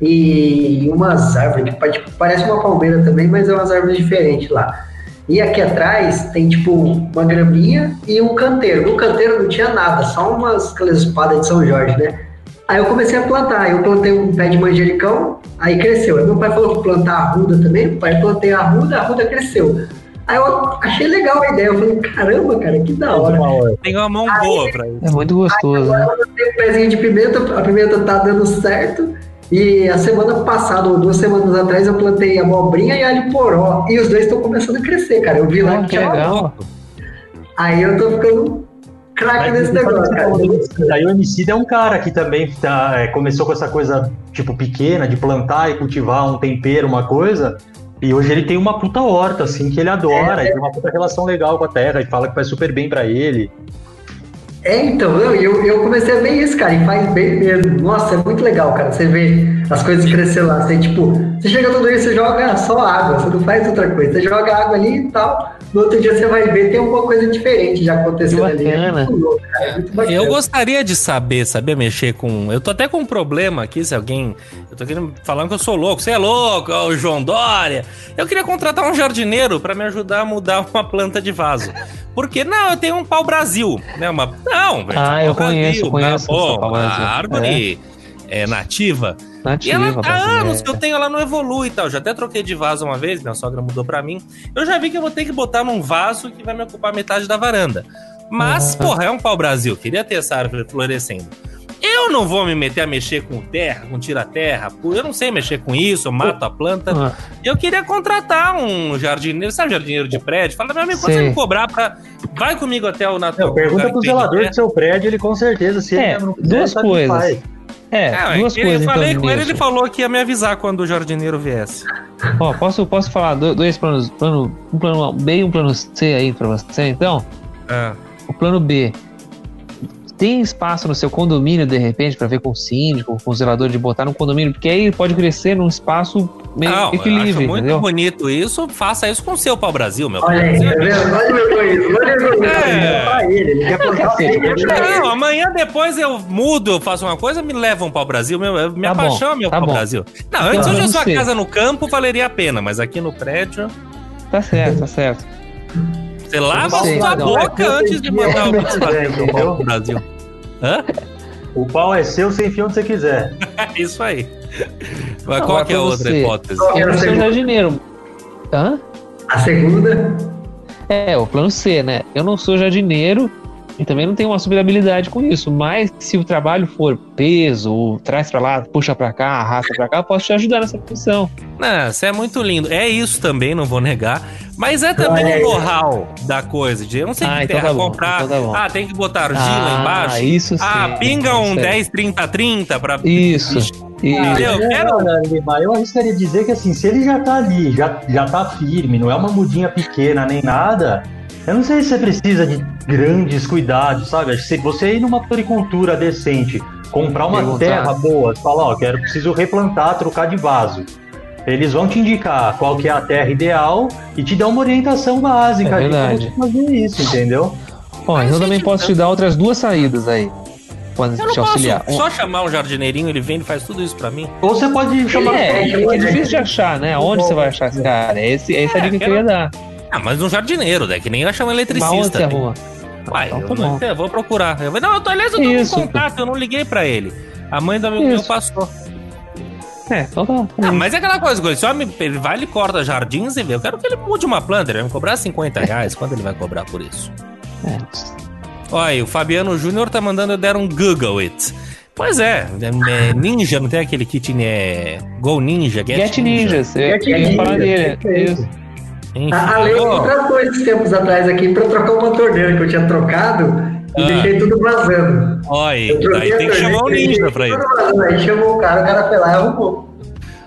e umas árvores, que tipo, parece uma palmeira também, mas é umas árvores diferentes lá. E aqui atrás tem tipo uma graminha e um canteiro. No canteiro não tinha nada, só umas aquelas espadas de São Jorge, né? Aí eu comecei a plantar, eu plantei um pé de manjericão, aí cresceu. Aí meu pai falou que plantar arruda também, o pai plantei a arruda, a arruda cresceu. Aí eu achei legal a ideia, eu falei, caramba, cara, que da hora. Tem uma mão aí, boa pra isso. É muito gostoso, aí, né? Eu plantei um pezinho de pimenta, a pimenta tá dando certo, e a semana passada, ou duas semanas atrás, eu plantei abobrinha e alho poró, e os dois estão começando a crescer, cara. Eu vi lá que, que legal. Aí eu tô ficando craque nesse negócio, cara. Aí o Emicida é um cara que também tá, é, começou com essa coisa, tipo, pequena, de plantar e cultivar um tempero, uma coisa. E hoje ele tem uma puta horta, assim, que ele adora, é, é. tem uma puta relação legal com a terra, e fala que faz super bem para ele. É, então, eu, eu, comecei a ver isso, cara, e faz bem mesmo. Nossa, é muito legal, cara. Você vê as coisas crescer lá. Você, tipo, você chega todo dia, você joga só água, você não faz outra coisa. Você joga água ali e tal. No outro dia você vai ver, tem alguma coisa diferente já acontecendo ali. É muito louco, cara, é eu gostaria de saber, saber mexer com. Eu tô até com um problema aqui, se alguém. Eu tô querendo falando que eu sou louco. Você é louco, ó, o João Dória. Eu queria contratar um jardineiro para me ajudar a mudar uma planta de vaso. Porque, não, eu tenho um pau-brasil, né? Uma, não, velho. Ah, eu conheço, conheço. Pô, a árvore é. é nativa. Nativa, e ela, há anos que eu tenho, ela não evolui e tal. Já até troquei de vaso uma vez, minha sogra mudou para mim. Eu já vi que eu vou ter que botar num vaso que vai me ocupar metade da varanda. Mas, uhum. porra, é um pau-brasil. Queria ter essa árvore florescendo. Eu não vou me meter a mexer com terra, com tira-terra. Eu não sei mexer com isso, eu mato a planta. Uhum. Eu queria contratar um jardineiro, sabe, jardineiro de prédio? Fala, meu amigo, quanto você me cobrar pra. Vai comigo até o Natal. Pergunta pro zelador do seu prédio, ele com certeza, se é, ele não quiser, duas coisas. É, é, duas coisas. Eu falei então, com ele, ele falou que ia me avisar quando o jardineiro viesse. Ó, posso, posso falar dois planos, plano, um plano B e um plano C aí pra você, então? É. O plano B tem espaço no seu condomínio, de repente, para ver com o síndico, com o zelador de botar no condomínio, porque aí pode crescer num espaço meio não, equilíbrio. Eu acho muito entendeu? bonito isso. Faça isso com o seu pau-brasil, meu Olha aí, tá vendo? Olha meu olha meu. É. Não, amanhã depois eu mudo, eu faço uma coisa, me levam pau-brasil. Meu, minha tá paixão é meu tá pau-brasil. Não, antes então, eu já sua casa no campo, valeria a pena, mas aqui no prédio. Tá certo, tá certo. Você lava a sua boca é antes de mandar o Pix pro Brasil. Hã? O pau é seu, você enfia onde você quiser. Isso aí. Mas qual que é a outra hipótese? Eu sou jardineiro. Hã? A segunda? É, o plano C, né? Eu não sou jardineiro e também não tenho uma super habilidade com isso, mas se o trabalho for peso, ou traz para lá, puxa para cá, arrasta para cá, eu posso te ajudar nessa função. Não, isso é muito lindo. É isso também, não vou negar. Mas é também é, o know-how da coisa. De eu não sei ah, que então terra tá comprar. Então tá ah, tem que botar argila ah, embaixo. Isso ah, sim. Ah, pinga um 10, 30, 30 pra. Isso. Ah, eu, quero... eu arriscaria dizer que assim, se ele já tá ali, já, já tá firme, não é uma mudinha pequena nem nada, eu não sei se você precisa de grandes cuidados, sabe? Se você ir numa floricultura decente, comprar uma Perguntar. terra boa, falar, ó, quero, preciso replantar, trocar de vaso. Eles vão te indicar qual que é a terra ideal e te dar uma orientação básica é verdade. de como fazer isso, entendeu? Bom, então eu também posso te dar outras duas saídas aí. Quando eu te auxiliar. só chamar um jardineirinho, ele vem e faz tudo isso pra mim? Ou você pode chamar... É, é, é difícil de achar, né? Onde você vai achar esse cara? Esse, essa é a dica que eu ia dar. Ah, mas um jardineiro, né? Que nem eu achar um eletricista. Mas onde você? Uai, então, tá eu, eu, vou procurar. Eu, não, eu tô, aliás, eu tô Isso. com contato, eu não liguei pra ele. A mãe do amigo meu passou. É, então tá. Ah, mas é aquela coisa, esse homem ele vai, ele corta jardins e vê. Eu quero que ele mude uma planta, ele vai me cobrar 50 reais. Quanto ele vai cobrar por isso? É. Olha, o Fabiano Júnior tá mandando eu der um Google It. Pois é, é, Ninja, não tem aquele kit é, Go Ninja? Get, Get Ninjas, Get eu ia falar dele. É isso. Enfim, a Lei me tratou esses tempos atrás aqui para trocar uma torneira que eu tinha trocado e ah. deixei tudo vazando. Olha, daí tem que chamar o ninja pra isso. Aí chamou o cara, o cara foi lá e arrumou.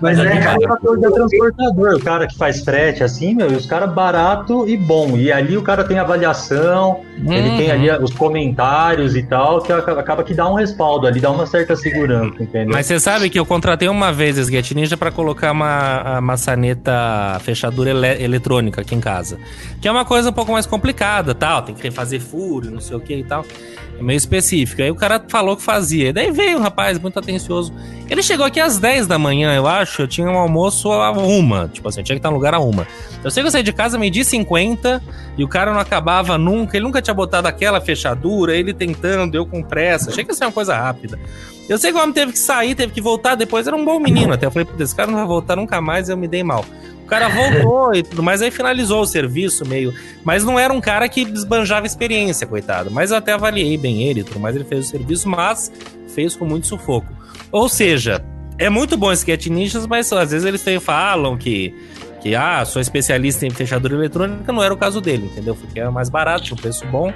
Mas, Mas é, cara, o fator de transportador, o cara que faz frete assim, meu, e os caras barato e bom. E ali o cara tem avaliação, uhum. ele tem ali os comentários e tal, que acaba que dá um respaldo ali, dá uma certa segurança, entendeu? Mas você sabe que eu contratei uma vez esse Get Ninja para colocar uma maçaneta fechadura ele eletrônica aqui em casa. Que é uma coisa um pouco mais complicada, tal, tem que refazer furo, não sei o que e tal. É meio específico. Aí o cara falou que fazia. Daí veio um rapaz muito atencioso. Ele chegou aqui às 10 da manhã, eu acho. Eu tinha um almoço a uma. Tipo assim, eu tinha que estar no lugar a uma. Eu sei que eu saí de casa meio-dia 50 e o cara não acabava nunca. Ele nunca tinha botado aquela fechadura. Ele tentando, eu com pressa. Achei que ia ser uma coisa rápida. Eu sei que o homem teve que sair, teve que voltar depois. Era um bom menino até. Eu falei, putz, esse cara não vai voltar nunca mais. Eu me dei mal cara voltou e tudo mais, aí finalizou o serviço meio. Mas não era um cara que desbanjava experiência, coitado. Mas eu até avaliei bem ele e tudo mais, ele fez o serviço, mas fez com muito sufoco. Ou seja, é muito bom esse Cat Ninjas, mas às vezes eles falam que que ah, sou especialista em fechadura eletrônica, não era o caso dele, entendeu? Porque era mais barato, um preço bom.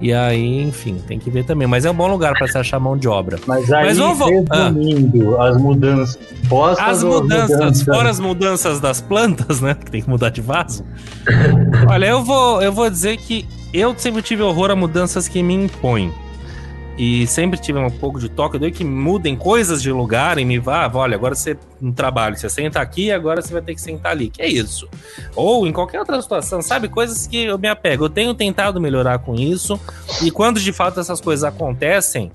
E aí, enfim, tem que ver também. Mas é um bom lugar para se achar mão de obra. Mas aí, Mas vamos, resumindo, ah. as mudanças postas As mudanças, mudanças, fora as mudanças das plantas, né? Que tem que mudar de vaso. Olha, eu vou, eu vou dizer que eu sempre tive horror a mudanças que me impõem e sempre tive um pouco de toque, eu que mudem coisas de lugar e me vá, olha, agora você no trabalho, você senta aqui, agora você vai ter que sentar ali. Que é isso? Ou em qualquer outra situação, sabe? Coisas que eu me apego. Eu tenho tentado melhorar com isso, e quando de fato essas coisas acontecem,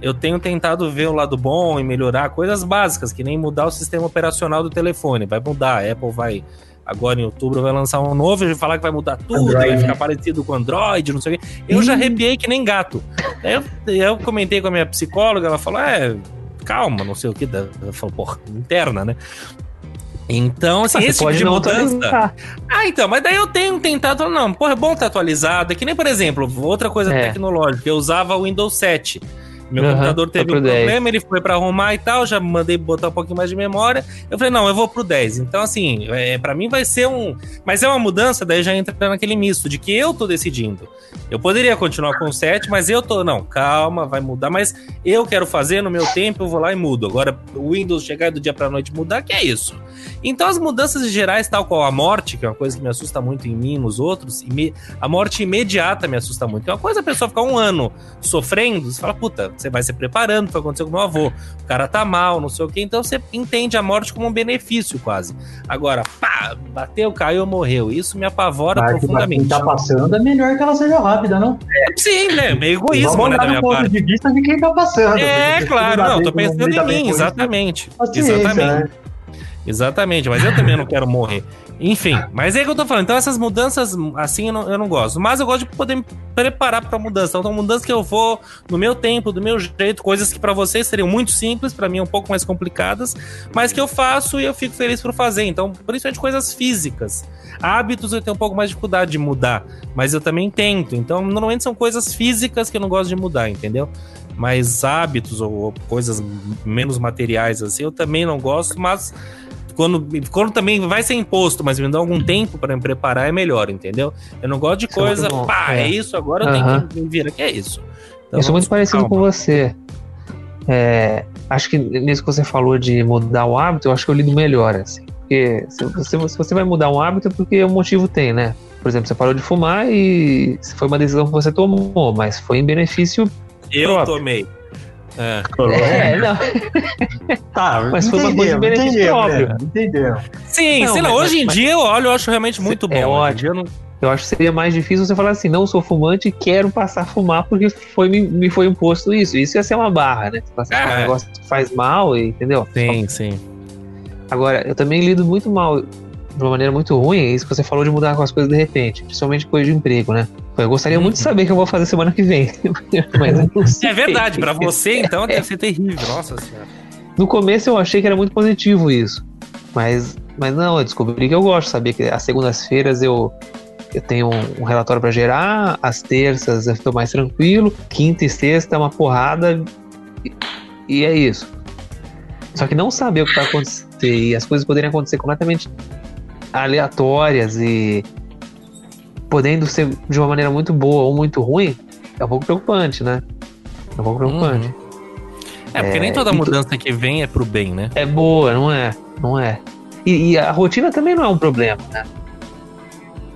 eu tenho tentado ver o lado bom e melhorar coisas básicas, que nem mudar o sistema operacional do telefone. Vai mudar, a Apple vai agora em outubro vai lançar um novo e falar que vai mudar tudo, Android. vai ficar parecido com Android, não sei o quê. Eu já arrepiei que nem gato. Eu, eu comentei com a minha psicóloga, ela falou: é, calma, não sei o que. Ela falou, porra, interna, né? Então, assim, ah, esse tipo de mudança. Ah, então, mas daí eu tenho tentado. Não, porra, é bom estar atualizado. É que nem, por exemplo, outra coisa é. tecnológica. Eu usava o Windows 7. Meu uhum, computador teve um problema, ele foi para arrumar e tal, já mandei botar um pouquinho mais de memória. Eu falei, não, eu vou pro 10. Então, assim, é, para mim vai ser um. Mas é uma mudança, daí já entra naquele misto de que eu tô decidindo. Eu poderia continuar com o 7, mas eu tô. Não, calma, vai mudar, mas eu quero fazer no meu tempo, eu vou lá e mudo. Agora, o Windows chegar do dia pra noite mudar, que é isso. Então, as mudanças gerais, tal qual a morte, que é uma coisa que me assusta muito em mim, nos outros, a morte imediata me assusta muito. É uma coisa a pessoa ficar um ano sofrendo, você fala, puta, você vai se preparando, foi acontecer com meu avô. O cara tá mal, não sei o quê. Então você entende a morte como um benefício, quase. Agora, pá, bateu, caiu, morreu. Isso me apavora Mas, profundamente. Quem tá passando é melhor que ela seja rápida, não? É, sim, né? Meio egoísmo, né, da minha parte. de vista de quem tá passando. É, claro, não, tô pensando em mim, exatamente. Exatamente. Né? Exatamente, mas eu também não quero morrer. Enfim, mas é que eu tô falando. Então, essas mudanças, assim, eu não, eu não gosto. Mas eu gosto de poder me preparar pra mudança. Então, mudanças que eu vou no meu tempo, do meu jeito, coisas que para vocês seriam muito simples, para mim um pouco mais complicadas, mas que eu faço e eu fico feliz por fazer. Então, principalmente coisas físicas. Hábitos eu tenho um pouco mais de dificuldade de mudar, mas eu também tento. Então, normalmente são coisas físicas que eu não gosto de mudar, entendeu? Mas hábitos ou coisas menos materiais, assim, eu também não gosto, mas quando, quando também vai ser imposto, mas me dá algum tempo para me preparar, é melhor, entendeu? Eu não gosto de isso é coisa, é pá, é. é. isso, agora eu tenho que me vir aqui, é isso. Então, eu sou muito parecido calma. com você. É, acho que nisso que você falou de mudar o hábito, eu acho que eu lido melhor, assim. Porque se você, se você vai mudar um hábito, é porque o motivo tem, né? Por exemplo, você parou de fumar e foi uma decisão que você tomou, mas foi em benefício. Eu próprio. tomei. É, é não. tá, mas foi uma coisa de benefício próprio. Entendeu? Sim, não, sei lá, hoje em mas, dia eu olho, eu acho realmente muito bom. É ótimo. Não... Eu acho que seria mais difícil você falar assim, não sou fumante e quero passar a fumar porque foi, me, me foi imposto isso. Isso ia ser uma barra, né? Você é. um negócio que faz mal, entendeu? Sim, Só... sim. Agora, eu também lido muito mal de uma maneira muito ruim, é isso que você falou de mudar com as coisas de repente, principalmente coisa de emprego, né? Eu gostaria muito de uhum. saber o que eu vou fazer semana que vem. mas é verdade, para você então deve ser terrível, nossa senhora. No começo eu achei que era muito positivo isso, mas, mas não, eu descobri que eu gosto, sabia que às segundas-feiras eu, eu tenho um, relatório para gerar, às terças eu estou mais tranquilo, quinta e sexta é uma porrada e, e é isso. Só que não saber o que vai acontecer e as coisas poderem acontecer completamente aleatórias e podendo ser de uma maneira muito boa ou muito ruim, é um pouco preocupante, né? É um pouco preocupante. Uhum. É, porque é, nem toda mudança tu... que vem é pro bem, né? É boa, não é? Não é. E, e a rotina também não é um problema, né?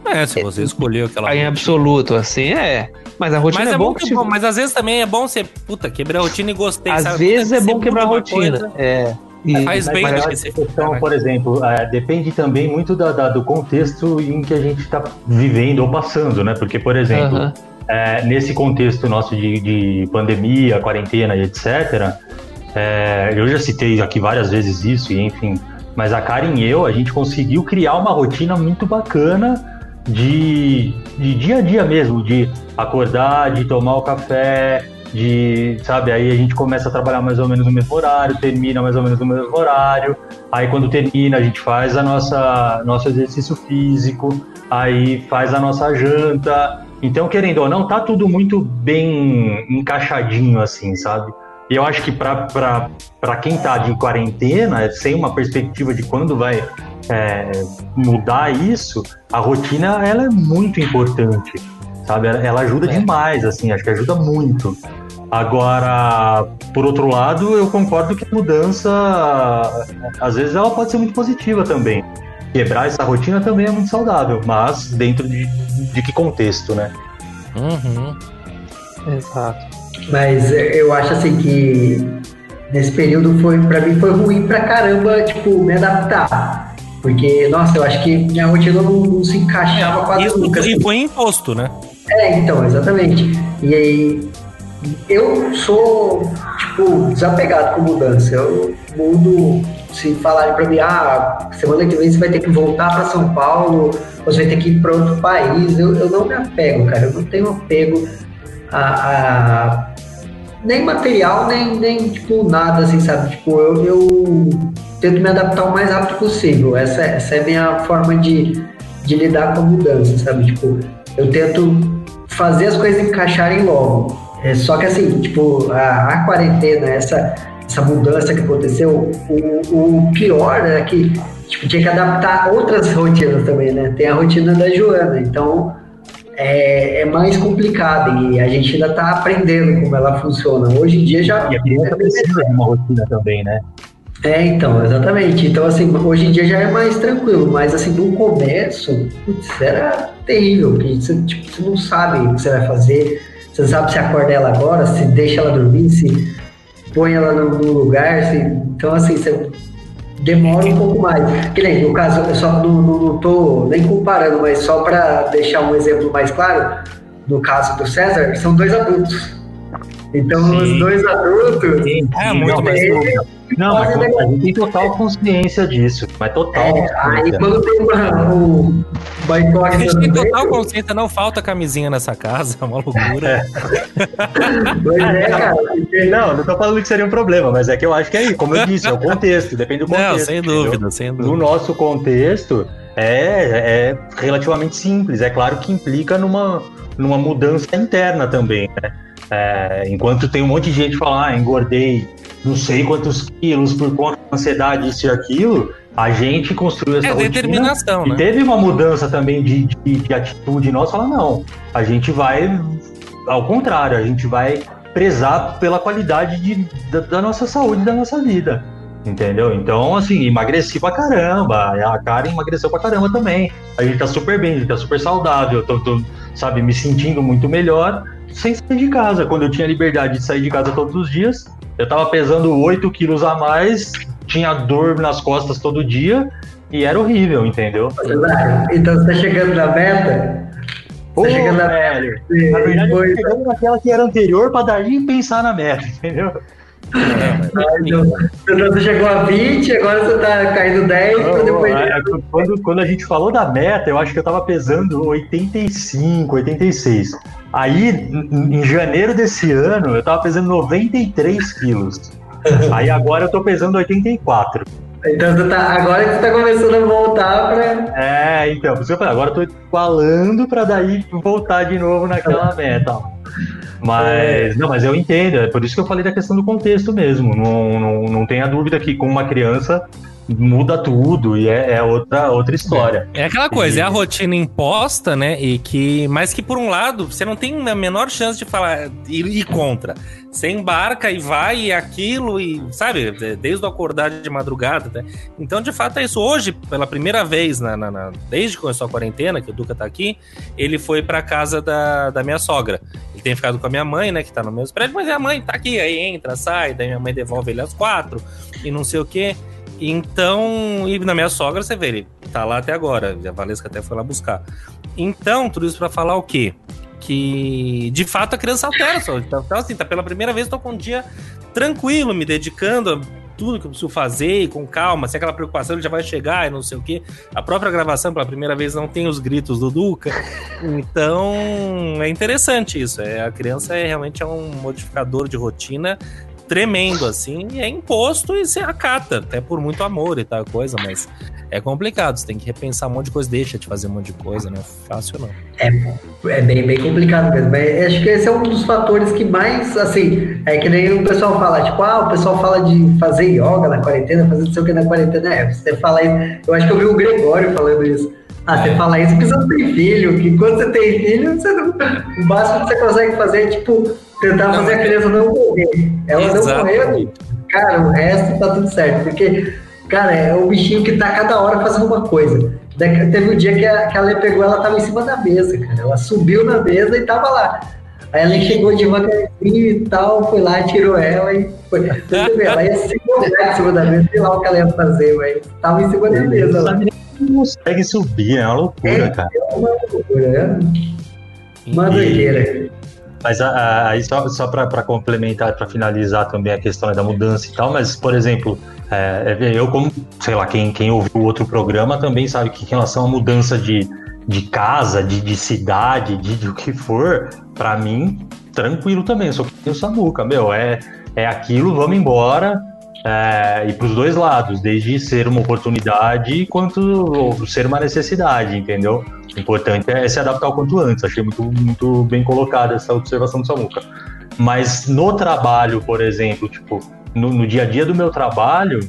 É, se você escolheu aquela. Em absoluto, assim, é. Mas a rotina mas é, é bom. Que, bom mas às vezes também é bom você, puta, quebrar a rotina e gostei. Às sabe? vezes é bom quebrar a rotina. Coisa, é. E, faz bem mas essa questão, por exemplo, é, depende também muito da, da, do contexto em que a gente está vivendo ou passando, né? Porque, por exemplo, uhum. é, nesse contexto nosso de, de, pandemia, quarentena e etc., é, eu já citei aqui várias vezes isso, e enfim, mas a Karen e eu, a gente conseguiu criar uma rotina muito bacana de, de dia a dia mesmo, de acordar, de tomar o café, de, sabe, aí a gente começa a trabalhar mais ou menos no mesmo horário, termina mais ou menos no mesmo horário, aí quando termina a gente faz a nossa nosso exercício físico, aí faz a nossa janta. Então, querendo ou não, tá tudo muito bem encaixadinho assim, sabe? E eu acho que para quem tá de quarentena, sem uma perspectiva de quando vai é, mudar isso, a rotina ela é muito importante sabe? Ela ajuda é. demais, assim, acho que ajuda muito. Agora, por outro lado, eu concordo que a mudança, às vezes, ela pode ser muito positiva também. Quebrar essa rotina também é muito saudável, mas dentro de, de que contexto, né? Uhum. Exato. Mas eu acho assim que nesse período foi, para mim, foi ruim pra caramba, tipo, me adaptar. Porque, nossa, eu acho que minha rotina não, não se encaixava quase Isso, nunca. E assim. foi imposto, né? É, então, exatamente. E aí, eu sou, tipo, desapegado com mudança. Eu mudo, se falarem pra mim, ah, semana que vem você vai ter que voltar para São Paulo, você vai ter que ir para outro país, eu, eu não me apego, cara. Eu não tenho apego a, a nem material, nem, nem, tipo, nada, assim, sabe? Tipo, eu, eu tento me adaptar o mais rápido possível. Essa, essa é a minha forma de, de lidar com a mudança, sabe? Tipo, eu tento fazer as coisas encaixarem logo. É, só que assim, tipo, a, a quarentena, essa, essa mudança que aconteceu, o, o pior é que tipo, tinha que adaptar outras rotinas também, né? Tem a rotina da Joana, então é, é mais complicado e a gente ainda está aprendendo como ela funciona. Hoje em dia já. E a criança precisa de uma rotina também, né? É, então, exatamente. Então, assim, hoje em dia já é mais tranquilo, mas assim, no começo, putz, era terrível, porque você, tipo, você não sabe o que você vai fazer, você não sabe se acorda ela agora, se deixa ela dormir, se põe ela no, no lugar, se, então assim, você demora um pouco mais. Que nem, no caso, eu só não, não, não tô nem comparando, mas só para deixar um exemplo mais claro, no caso do César, são dois adultos. Então, Sim. os dois adultos. Sim. É, muito mais. Não, mas a gente tem total consciência disso. Mas total. É, aí quando tem uma, o boicote. A gente tem total consciência, não falta camisinha nessa casa, é uma loucura. pois é, cara. Não, não tô falando que seria um problema, mas é que eu acho que é aí, como eu disse, é o contexto, depende do contexto. Não, sem dúvida, sem dúvida. No nosso contexto, é, é relativamente simples. É claro que implica numa, numa mudança interna também, né? É, enquanto tem um monte de gente falando, ah, engordei não sei quantos quilos por conta da ansiedade, isso e aquilo, a gente construiu essa é rotina determinação, e né? teve uma mudança também de, de, de atitude nossa, falar, não, a gente vai, ao contrário, a gente vai prezar pela qualidade de, da, da nossa saúde, da nossa vida. Entendeu? Então, assim, emagreci pra caramba. A Karen emagreceu pra caramba também. A gente tá super bem, a gente tá super saudável. Tô, tô, sabe, me sentindo muito melhor sem sair de casa. Quando eu tinha liberdade de sair de casa todos os dias, eu tava pesando 8 quilos a mais, tinha dor nas costas todo dia e era horrível, entendeu? Então você tá chegando na meta? Ô, tá chegando na velho. meta. Na verdade, eu tô chegando naquela que era anterior pra daí pensar na meta, entendeu? então, você chegou a 20, agora você tá caindo 10, não, depois... É, quando, quando a gente falou da meta, eu acho que eu tava pesando 85, 86. Aí, em janeiro desse ano, eu tava pesando 93 quilos. Aí agora eu tô pesando 84. Então tá, agora que você tá começando a voltar pra. É, então, por isso que eu falei, agora eu tô igualando pra daí voltar de novo naquela meta. Mas, não, mas eu entendo, é por isso que eu falei da questão do contexto mesmo. Não, não, não tenha dúvida que com uma criança muda tudo e é, é, outra, outra história. É aquela coisa, e... é a rotina imposta, né? E que, mas que por um lado, você não tem a menor chance de falar ir, ir contra. Você embarca e vai e aquilo, e sabe, desde o acordar de madrugada. Né? Então, de fato, é isso. Hoje, pela primeira vez, na, na, na, desde que começou a quarentena, que o Duca tá aqui, ele foi pra casa da, da minha sogra. Ele tem ficado com a minha mãe, né, que tá no mesmo prédio, mas a mãe tá aqui, aí entra, sai, daí minha mãe devolve ele às quatro, e não sei o quê. Então, e na minha sogra, você vê, ele tá lá até agora. A Valesca até foi lá buscar. Então, tudo isso para falar o quê? Que de fato a criança altera só. Então, assim, tá pela primeira vez, tô com um dia tranquilo, me dedicando a tudo que eu preciso fazer e com calma, sem aquela preocupação, ele já vai chegar e não sei o quê. A própria gravação, pela primeira vez, não tem os gritos do Duca. Então, é interessante isso. É, a criança é realmente é um modificador de rotina tremendo, assim, e é imposto e você acata, até por muito amor e tal coisa, mas é complicado, você tem que repensar um monte de coisa, deixa de fazer um monte de coisa, não é fácil não. É, é bem, bem complicado mesmo, mas acho que esse é um dos fatores que mais, assim, é que nem o pessoal fala, tipo, ah, o pessoal fala de fazer yoga na quarentena, fazer não sei o que na quarentena, é, você fala isso, eu acho que eu vi o Gregório falando isso, ah, você fala isso porque você não tem filho, que quando você tem filho, você não, o máximo que você consegue fazer é, tipo, tentar fazer a criança não morrer. Ela Exato. não morreu, cara, o resto tá tudo certo. Porque, cara, é o bichinho que tá cada hora fazendo uma coisa. Teve um dia que a, que a Lê pegou, ela tava em cima da mesa, cara. Ela subiu na mesa e tava lá. Aí ela chegou devagarzinho e tal, foi lá, tirou ela e foi. ela ia se em cima da mesa, sei lá o que ela ia fazer, mas tava em cima da mesa lá. Não consegue subir, é uma loucura, é, cara. É uma loucura, né? Uma doideira. Mas aí só, só para complementar, para finalizar também a questão da mudança e tal, mas, por exemplo, é, eu como, sei lá, quem, quem ouviu o outro programa também sabe que em relação à mudança de, de casa, de, de cidade, de, de o que for, para mim, tranquilo também, sou que o Samuca, meu, é, é aquilo, vamos embora, é, e para os dois lados, desde ser uma oportunidade quanto ser uma necessidade, entendeu? O importante é se adaptar o quanto antes. Achei muito, muito bem colocada essa observação do Samuca. Mas no trabalho, por exemplo, tipo, no, no dia a dia do meu trabalho,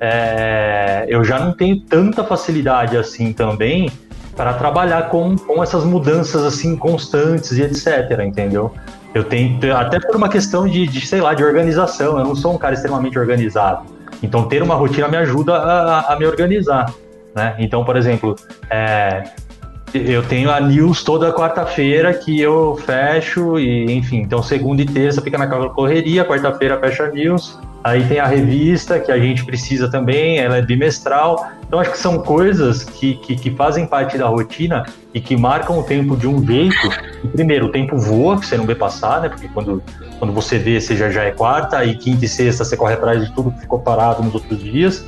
é, eu já não tenho tanta facilidade assim também para trabalhar com, com essas mudanças assim constantes e etc, entendeu? Eu tenho, até por uma questão de, de, sei lá, de organização, eu não sou um cara extremamente organizado. Então ter uma rotina me ajuda a, a me organizar, né? Então, por exemplo, é, eu tenho a news toda quarta-feira que eu fecho e enfim, então segunda e terça fica naquela correria, quarta-feira fecha a news, aí tem a revista que a gente precisa também, ela é bimestral, então acho que são coisas que, que, que fazem parte da rotina e que marcam o tempo de um jeito. E, primeiro, o tempo voa, que você não vê passar, né? Porque quando, quando você vê, seja já é quarta, e quinta e sexta você corre atrás de tudo que ficou parado nos outros dias.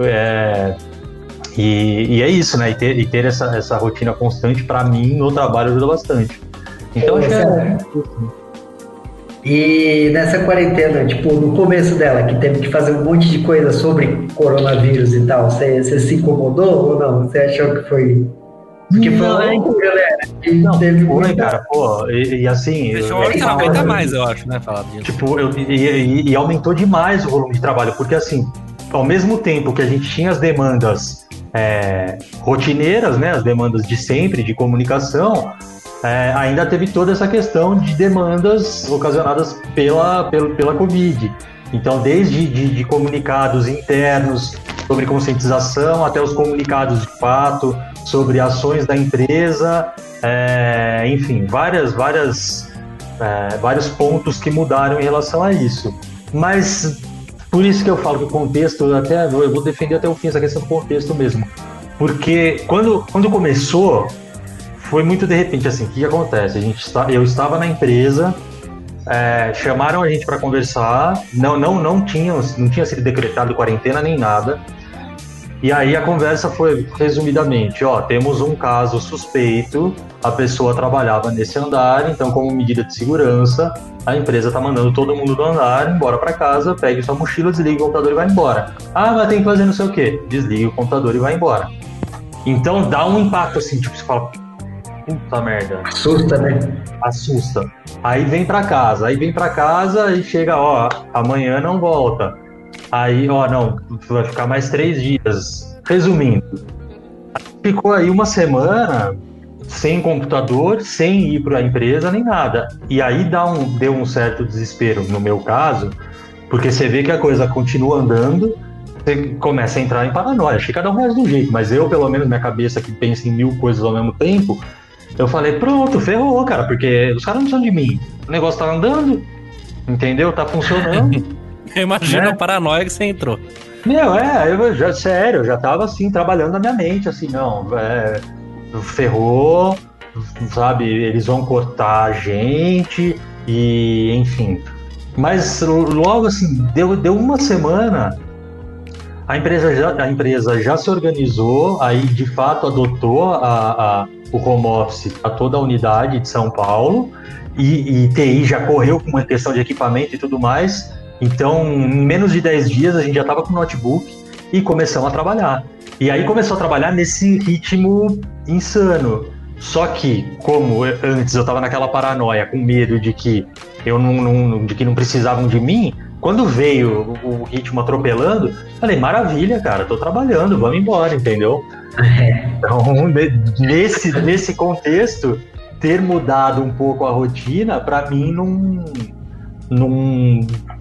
É, e, e, é isso, né? E ter, e ter essa, essa rotina constante, para mim, no trabalho ajuda bastante. Então, acho que é. E nessa quarentena, tipo, no começo dela, que teve que fazer um monte de coisa sobre coronavírus e tal, você, você se incomodou ou não? Você achou que foi porque foi uma loucura, né? Não, teve foi, muita... cara, pô, e, e assim. Deixou eu, não aguenta mais, eu acho, né? Falar disso. Tipo, eu, e, e, e, aumentou demais o volume de trabalho, porque assim, ao mesmo tempo que a gente tinha as demandas é, rotineiras, né? As demandas de sempre, de comunicação, é, ainda teve toda essa questão de demandas ocasionadas pela, pela, pela Covid. Então, desde de, de comunicados internos sobre conscientização até os comunicados de fato sobre ações da empresa, é, enfim, várias, várias, é, vários pontos que mudaram em relação a isso. Mas por isso que eu falo que o contexto, até eu vou defender até o fim essa questão do contexto mesmo. Porque quando, quando começou, foi muito de repente assim, o que, acontece? A gente está, eu estava na empresa, é, chamaram a gente para conversar, não, não, não, tinha, não tinha sido decretado quarentena nem nada. E aí a conversa foi resumidamente, ó, temos um caso suspeito, a pessoa trabalhava nesse andar, então como medida de segurança, a empresa tá mandando todo mundo do andar embora para casa, pegue sua mochila, desliga o computador e vai embora. Ah, mas tem que fazer não sei o quê. Desliga o computador e vai embora. Então dá um impacto assim, tipo, você fala, puta merda. Assusta, né? Assusta. Aí vem para casa, aí vem para casa e chega, ó, amanhã não volta Aí, ó, não, vai ficar mais três dias. Resumindo, ficou aí uma semana sem computador, sem ir para a empresa nem nada. E aí dá um, deu um certo desespero, no meu caso, porque você vê que a coisa continua andando, você começa a entrar em paranoia. Acho que cada um faz de um jeito, mas eu, pelo menos, minha cabeça que pensa em mil coisas ao mesmo tempo, eu falei, pronto, ferrou, cara, porque os caras não são de mim. O negócio tá andando, entendeu? Tá funcionando. Imagina né? a paranoia que você entrou. Meu, é, eu já, sério, eu já tava assim, trabalhando na minha mente, assim, não, é, ferrou, sabe, eles vão cortar a gente, e enfim. Mas logo assim, deu, deu uma semana, a empresa, já, a empresa já se organizou, aí de fato adotou a, a o home office a toda a unidade de São Paulo, e, e TI já correu com uma questão de equipamento e tudo mais, então, em menos de 10 dias, a gente já estava com o notebook e começamos a trabalhar. E aí começou a trabalhar nesse ritmo insano. Só que, como antes eu estava naquela paranoia, com medo de que eu não, não, de que não precisavam de mim, quando veio o, ritmo atropelando, falei, maravilha, cara, tô trabalhando, vamos embora, entendeu? É. Então, nesse, nesse contexto, ter mudado um pouco a rotina, para mim não, não,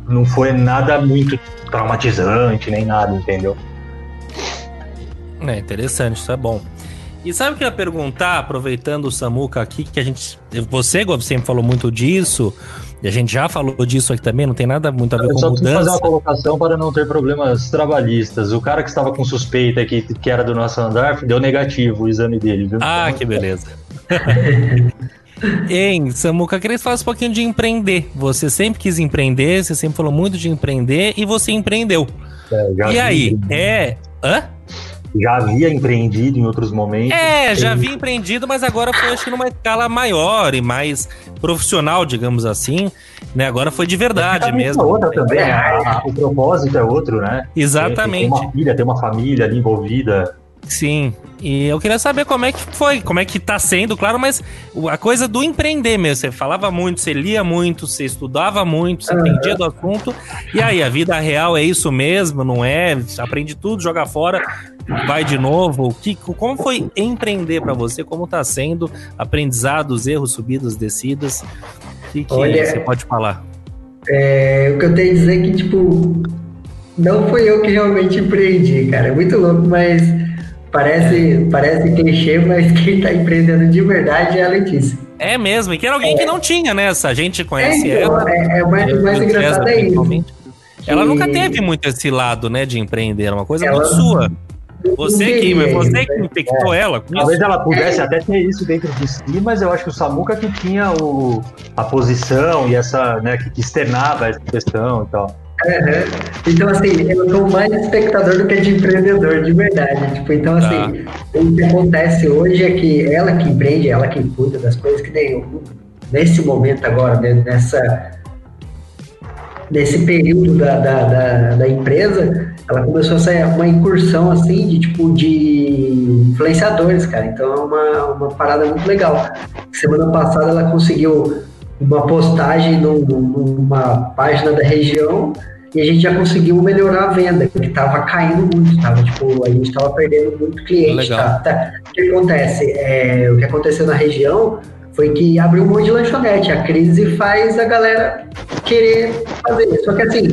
não foi nada muito traumatizante, nem nada, entendeu? É interessante, isso é bom. E sabe o que eu ia perguntar, aproveitando o Samuca aqui, que a gente. Você, sempre falou muito disso, e a gente já falou disso aqui também, não tem nada muito a ver eu com só mudança. fazer uma colocação para não ter problemas trabalhistas. O cara que estava com suspeita que, que era do nosso andar deu negativo o exame dele, viu? Ah, que beleza. Hein, Samuca, queria que você falasse um pouquinho de empreender. Você sempre quis empreender, você sempre falou muito de empreender e você empreendeu. É, e vi, aí, é. Hã? Já havia empreendido em outros momentos. É, já havia empreendido, mas agora foi acho que numa escala maior e mais profissional, digamos assim. Né? Agora foi de verdade mesmo. É outra também, a, o propósito é outro, né? Exatamente. Tem uma filha, tem uma família ali envolvida. Sim. E eu queria saber como é que foi, como é que tá sendo, claro, mas a coisa do empreender mesmo. Você falava muito, você lia muito, você estudava muito, você uhum. entendia do assunto. E aí, a vida real é isso mesmo, não é? Aprende tudo, joga fora, vai de novo. Que, como foi empreender para você? Como tá sendo? Aprendizados, erros, subidas, descidas. O que, que Olha, você pode falar? É, o que eu tenho a dizer é que, tipo, não foi eu que realmente empreendi, cara. É muito louco, mas Parece, parece clichê, mas quem está empreendendo de verdade é a Letícia. É mesmo, e que era alguém é. que não tinha, né? Essa gente conhece é, ela. É, é mais, mais engraçado é isso. Ela nunca teve muito esse lado, né, de empreender, é uma coisa ela, muito sua. Você que, mas você que infectou é. ela. Talvez ela pudesse até ter isso dentro de si, mas eu acho que o Samuca que tinha o, a posição e essa, né, que externava essa questão e tal. Uhum. Então, assim, eu sou mais espectador do que de empreendedor, de verdade. Tipo, então, assim, tá. o que acontece hoje é que ela que empreende, ela que cuida das coisas, que nem eu, nesse momento agora, né, nessa, nesse período da, da, da, da, empresa, ela começou a sair uma incursão, assim, de, tipo, de influenciadores, cara. Então, é uma, uma parada muito legal. Semana passada ela conseguiu uma postagem numa página da região e a gente já conseguiu melhorar a venda, que estava caindo muito, tava, tipo, a gente estava perdendo muito cliente. Tá, tá. O que acontece? É, o que aconteceu na região foi que abriu um monte de lanchonete. A crise faz a galera querer fazer. Só que assim,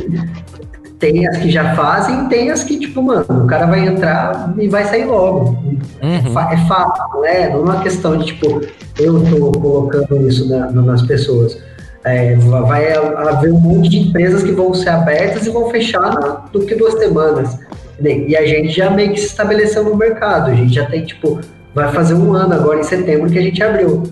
tem as que já fazem, tem as que, tipo, mano, o cara vai entrar e vai sair logo. Uhum. É, é fato, né? Não é uma questão de, tipo, eu tô colocando isso na, nas pessoas. É, vai haver um monte de empresas que vão ser abertas e vão fechar do que duas semanas. E a gente já meio que se estabeleceu no mercado. A gente já tem, tipo, vai fazer um ano agora em setembro que a gente abriu.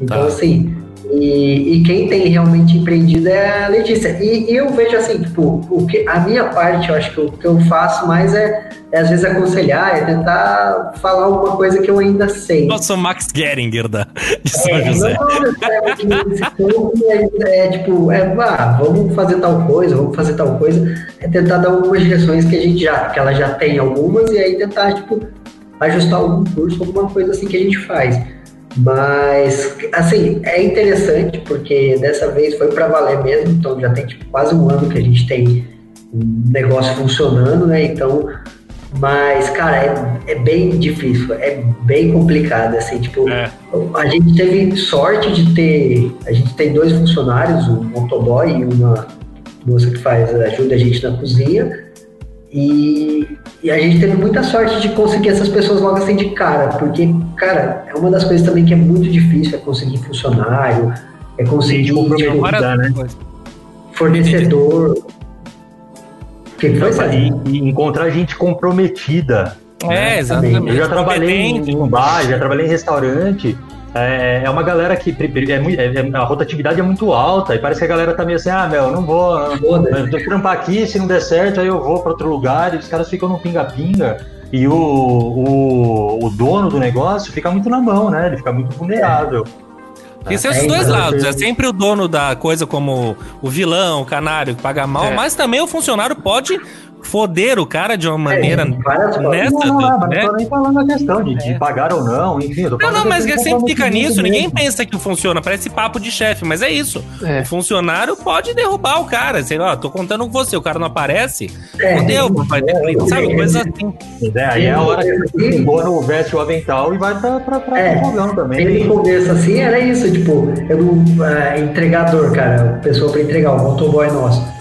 Então, tá. assim, e, e, quem tem realmente empreendido é a Letícia. E, e, eu vejo assim, tipo, o que, a minha parte, eu acho que o que eu faço mais é, é, às vezes aconselhar, é tentar falar alguma coisa que eu ainda sei. Nossa, o Max Geringer da, de São é, José. Não, é, é, tipo, é, ah, vamos fazer tal coisa, vamos fazer tal coisa. É tentar dar algumas direções que a gente já, que ela já tem algumas, e aí tentar, tipo, ajustar algum curso, alguma coisa assim que a gente faz. Mas, assim, é interessante porque dessa vez foi para valer mesmo, então já tem tipo, quase um ano que a gente tem um negócio funcionando, né? Então, mas, cara, é, é bem difícil, é bem complicado, assim, tipo, é. a gente teve sorte de ter, a gente tem dois funcionários, um motoboy e uma moça que faz, ajuda a gente na cozinha, e, e, a gente teve muita sorte de conseguir essas pessoas logo assim de cara, porque, cara, é uma das coisas também que é muito difícil, é conseguir funcionário, é conseguir tipo, né? fornecedor. Que foi, e, e encontrar gente comprometida. É, né? exatamente. Eu já trabalhei em um bar, já trabalhei em restaurante, é, é uma galera que é, é, é, a rotatividade é muito alta e parece que a galera tá meio assim, ah, meu, não vou, não, vou trampar aqui, se não der certo, aí eu vou para outro lugar, e os caras ficam no pinga-pinga. E o, o, o, dono do negócio fica muito na mão, né? Ele fica muito vulnerável. Tem seus é, dois lados. É sempre o dono da coisa como o vilão, o canário que paga mal, é. mas também o funcionário pode foder o cara de uma é, maneira é, nessa. Não, não, não, né? não tô nem falando a questão de, de é. pagar ou não, enfim. Eu tô não, não, mas que sempre fica nisso, ninguém pensa que funciona, parece papo de chefe, mas é isso. É. O funcionário pode derrubar o cara, sei lá, tô contando com você, o cara não aparece, é. fodeu, vai ter cliente, sabe, coisa assim. É, aí é a hora que o dono veste o avental e vai pra, pra, pra é. fogão também. Ele no começo assim era isso, tipo, eu não, uh, entregador, cara, pessoa pra entregar, o motoboy nosso.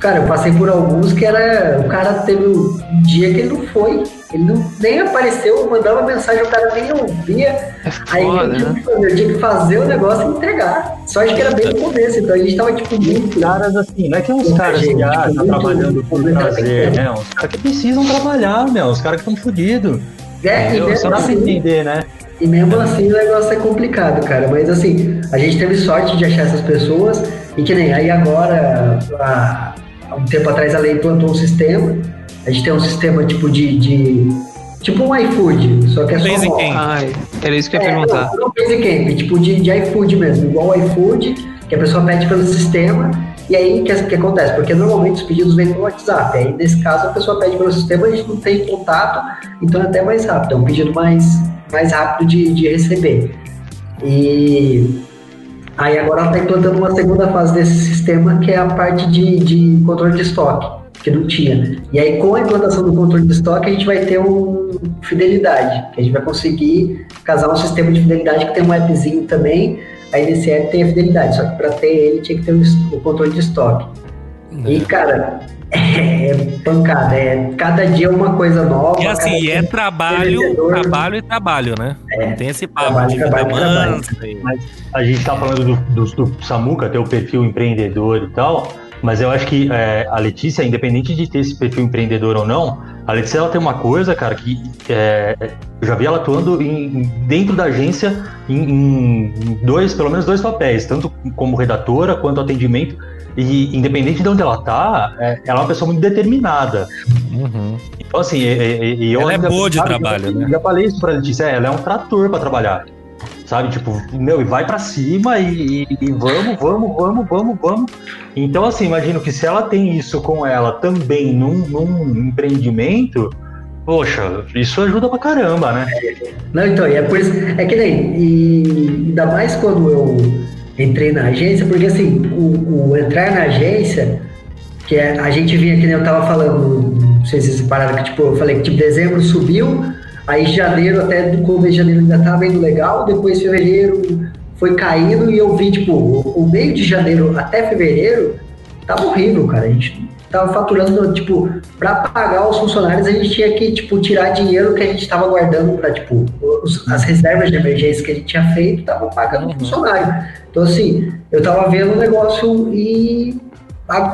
Cara, eu passei por alguns que era. O cara teve um dia que ele não foi. Ele não, nem apareceu, mandava mensagem, o cara nem ouvia. É foda, aí eu tinha, né? eu tinha, que fazer o negócio e entregar. Só acho que era bem no começo, então a gente tava tipo muito. Caras assim, não é que uns caras que ah, tá trabalhando por prazer, né? Uns caras que precisam trabalhar, meu, os caras que estão fodidos. É, e mesmo assim, entender, né? E mesmo assim o negócio é complicado, cara. Mas assim, a gente teve sorte de achar essas pessoas. E que nem aí agora, a, um tempo atrás a lei implantou um sistema. A gente tem um sistema tipo de. de tipo um iFood, só que é só. Ai, era isso que eu ia é, perguntar. Não, não Camp, tipo de, de iFood mesmo, igual o iFood, que a pessoa pede pelo sistema. E aí, o que, que acontece? Porque normalmente os pedidos vêm pelo WhatsApp. Aí, nesse caso, a pessoa pede pelo sistema, a gente não tem contato, então é até mais rápido. É um pedido mais, mais rápido de, de receber. E Aí agora ela está implantando uma segunda fase desse sistema, que é a parte de, de controle de estoque, que não tinha. E aí com a implantação do controle de estoque, a gente vai ter um fidelidade, que a gente vai conseguir casar um sistema de fidelidade que tem um appzinho também. Aí nesse app tem a fidelidade, só que para ter ele tinha que ter o controle de estoque. E é. cara, é pancada, é cada dia uma coisa nova. E assim, é trabalho, trabalho e trabalho, né? É, Não tem esse papo trabalho, de trabalho, mansa. Mas a gente tá falando do, do, do Samuca, ter o perfil empreendedor e tal. Mas eu acho que é, a Letícia, independente de ter esse perfil empreendedor ou não, a Letícia ela tem uma coisa, cara, que é, eu já vi ela atuando em, dentro da agência em, em, dois, pelo menos dois papéis, tanto como redatora quanto atendimento. E independente de onde ela tá, é, ela é uma pessoa muito determinada. Uhum. Então, assim, e, e, eu ela é boa de sabe, trabalho, eu, né? Já falei isso pra Letícia, ela é um trator para trabalhar sabe? Tipo, meu, e vai para cima e, e, e, vamos, vamos, vamos, vamos, vamos. Então, assim, imagino que se ela tem isso com ela também num, num empreendimento, poxa, isso ajuda pra caramba, né? Não, então, e é por isso, é que nem, e ainda mais quando eu entrei na agência, porque assim, o, o entrar na agência, que é, a gente vinha, que nem eu tava falando, não sei se vocês pararam, que tipo, eu falei que tipo, dezembro subiu, Aí janeiro, até do começo de janeiro ainda estava indo legal, depois fevereiro foi caindo e eu vi, tipo, o, meio de janeiro até fevereiro tava horrível, cara. A gente tava faturando, tipo, para pagar os funcionários, a gente tinha que, tipo, tirar dinheiro que a gente tava guardando para tipo, os, as reservas de emergência que a gente tinha feito, tava pagando o uhum. funcionário. Então, assim, eu tava vendo o negócio e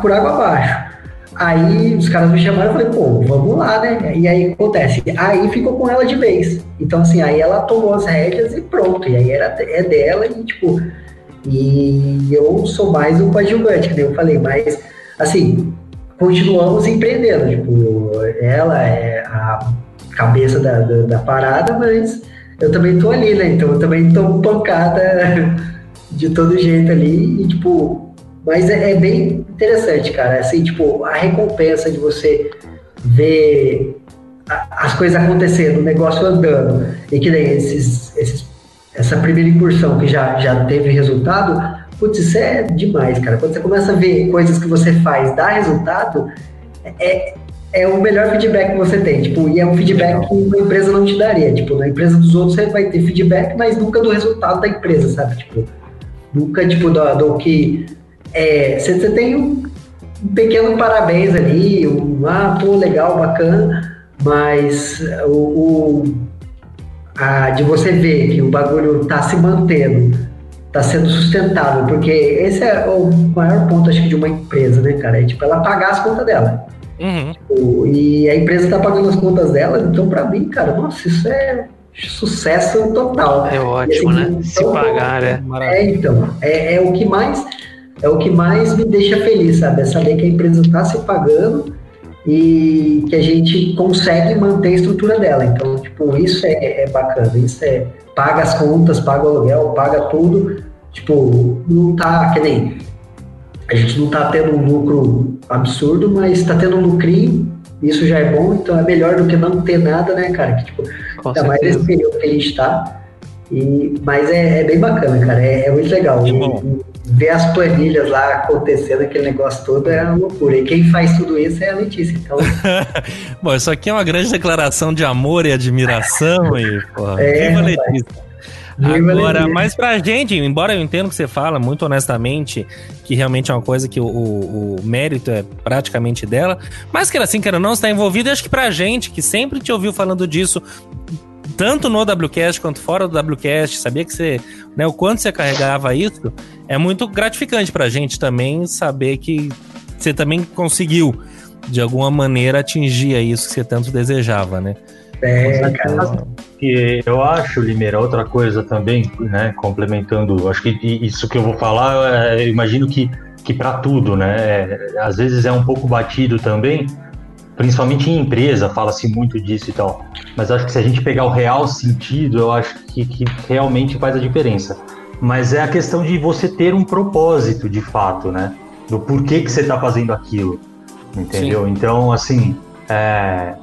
por água abaixo. Aí os caras me chamaram e falei, pô, vamos lá, né? E aí acontece. Aí ficou com ela de vez. Então, assim, aí ela tomou as rédeas e pronto. E aí era, é dela e, tipo. E eu sou mais um coadjuvante, que eu falei, mas, assim, continuamos empreendendo. Tipo, ela é a cabeça da, da, da parada, mas eu também tô ali, né? Então eu também tô pancada de todo jeito ali. E, tipo, mas é, é, bem interessante, cara. Assim, tipo, a recompensa de você ver as coisas acontecendo, o negócio andando, e que nem esses, esses, essa primeira incursão que já, já teve resultado, putz, isso é demais, cara. Quando você começa a ver coisas que você faz dar resultado, é, é o melhor feedback que você tem. Tipo, e é um feedback que uma empresa não te daria. Tipo, na empresa dos outros você vai ter feedback, mas nunca do resultado da empresa, sabe? Tipo, nunca, tipo, do, do que é, você, você tem um, um, pequeno parabéns ali, um, ah, pô, legal, bacana, mas o, o a, de você ver que o bagulho está se mantendo, está sendo sustentável, porque esse é o maior ponto, acho que, de uma empresa, né, cara? É tipo, ela pagar as contas dela. Uhum. Tipo, e a empresa está pagando as contas dela, então, para mim, cara, nossa, isso é sucesso total. É ótimo, assim, né? Então, se pagar, é. É, então, é, é o que mais é o que mais me deixa feliz, sabe? É saber que a empresa está se pagando e que a gente consegue manter a estrutura dela. Então, tipo, isso é, é bacana, isso é paga as contas, paga o aluguel, paga tudo. Tipo, não tá que nem a gente não tá tendo um lucro absurdo, mas tá tendo um lucrinho, isso já é bom, então é melhor do que não ter nada, né, cara? Que, tipo, Com ainda certeza. mais nesse período que a gente tá. E, mas é, é bem bacana, cara, é, é muito legal. E, ver as planilhas lá acontecendo, aquele negócio todo é uma loucura. E quem faz tudo isso é a Letícia. Então... Bom, isso aqui é uma grande declaração de amor e admiração. e, porra, é, viva Letícia. Agora, mas pra gente, embora eu entenda o que você fala, muito honestamente, que realmente é uma coisa que o, o, o mérito é praticamente dela, mas que assim, quero não, está envolvido, acho que pra gente, que sempre te ouviu falando disso, tanto no WCast quanto fora do WCast, sabia que você, né, o quanto você carregava isso, é muito gratificante pra gente também saber que você também conseguiu, de alguma maneira, atingir isso que você tanto desejava, né? É, cara. E eu acho, Limeira, outra coisa também, né, complementando, acho que isso que eu vou falar, é, eu imagino que, que para tudo, né, é, às vezes é um pouco batido também, principalmente em empresa, fala-se muito disso e tal. Mas acho que se a gente pegar o real sentido, eu acho que, que realmente faz a diferença. Mas é a questão de você ter um propósito, de fato, né? Do porquê que você está fazendo aquilo, entendeu? Sim. Então, assim, é,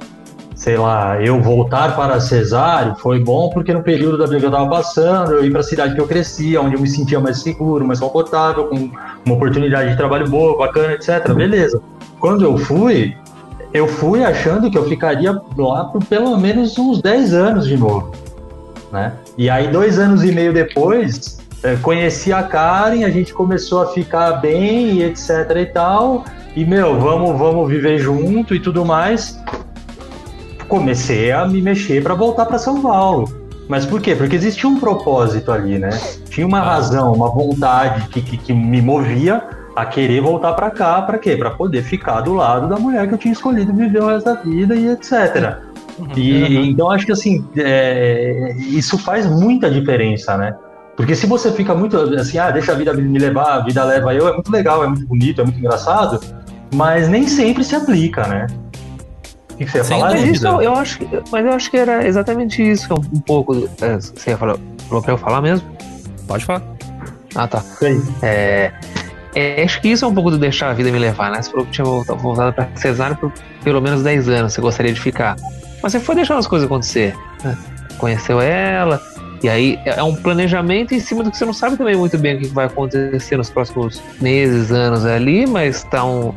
sei lá, eu voltar para Cesário foi bom porque no período da vida que eu estava passando, eu ia para a cidade que eu crescia, onde eu me sentia mais seguro, mais confortável, com uma oportunidade de trabalho boa, bacana, etc. Beleza. Quando eu fui, eu fui achando que eu ficaria lá por pelo menos uns 10 anos de novo. Né? E aí, dois anos e meio depois, é, conheci a Karen, a gente começou a ficar bem e etc e tal. E, meu, vamos, vamos viver junto e tudo mais. Comecei a me mexer para voltar para São Paulo. Mas por quê? Porque existia um propósito ali, né? Tinha uma razão, uma vontade que, que, que me movia a querer voltar para cá, para quê? Para poder ficar do lado da mulher que eu tinha escolhido viver o resto da vida e etc. Uhum. E então acho que assim, é, isso faz muita diferença, né? Porque se você fica muito assim, ah, deixa a vida me levar, a vida leva eu, é muito legal, é muito bonito, é muito engraçado, mas nem sempre se aplica, né? O que você ia Sem falar? Isso, eu, eu acho, mas eu acho que era exatamente isso, um pouco. É, você ia falar, falou pra eu falar mesmo? Pode falar. Ah, tá. É, é, acho que isso é um pouco do deixar a vida me levar, né? Você falou que tinha voltado para cesárea por pelo menos 10 anos, você gostaria de ficar. Mas você foi deixando as coisas acontecer. Né? Conheceu ela, e aí é um planejamento em cima do que você não sabe também muito bem o que vai acontecer nos próximos meses, anos ali, mas estão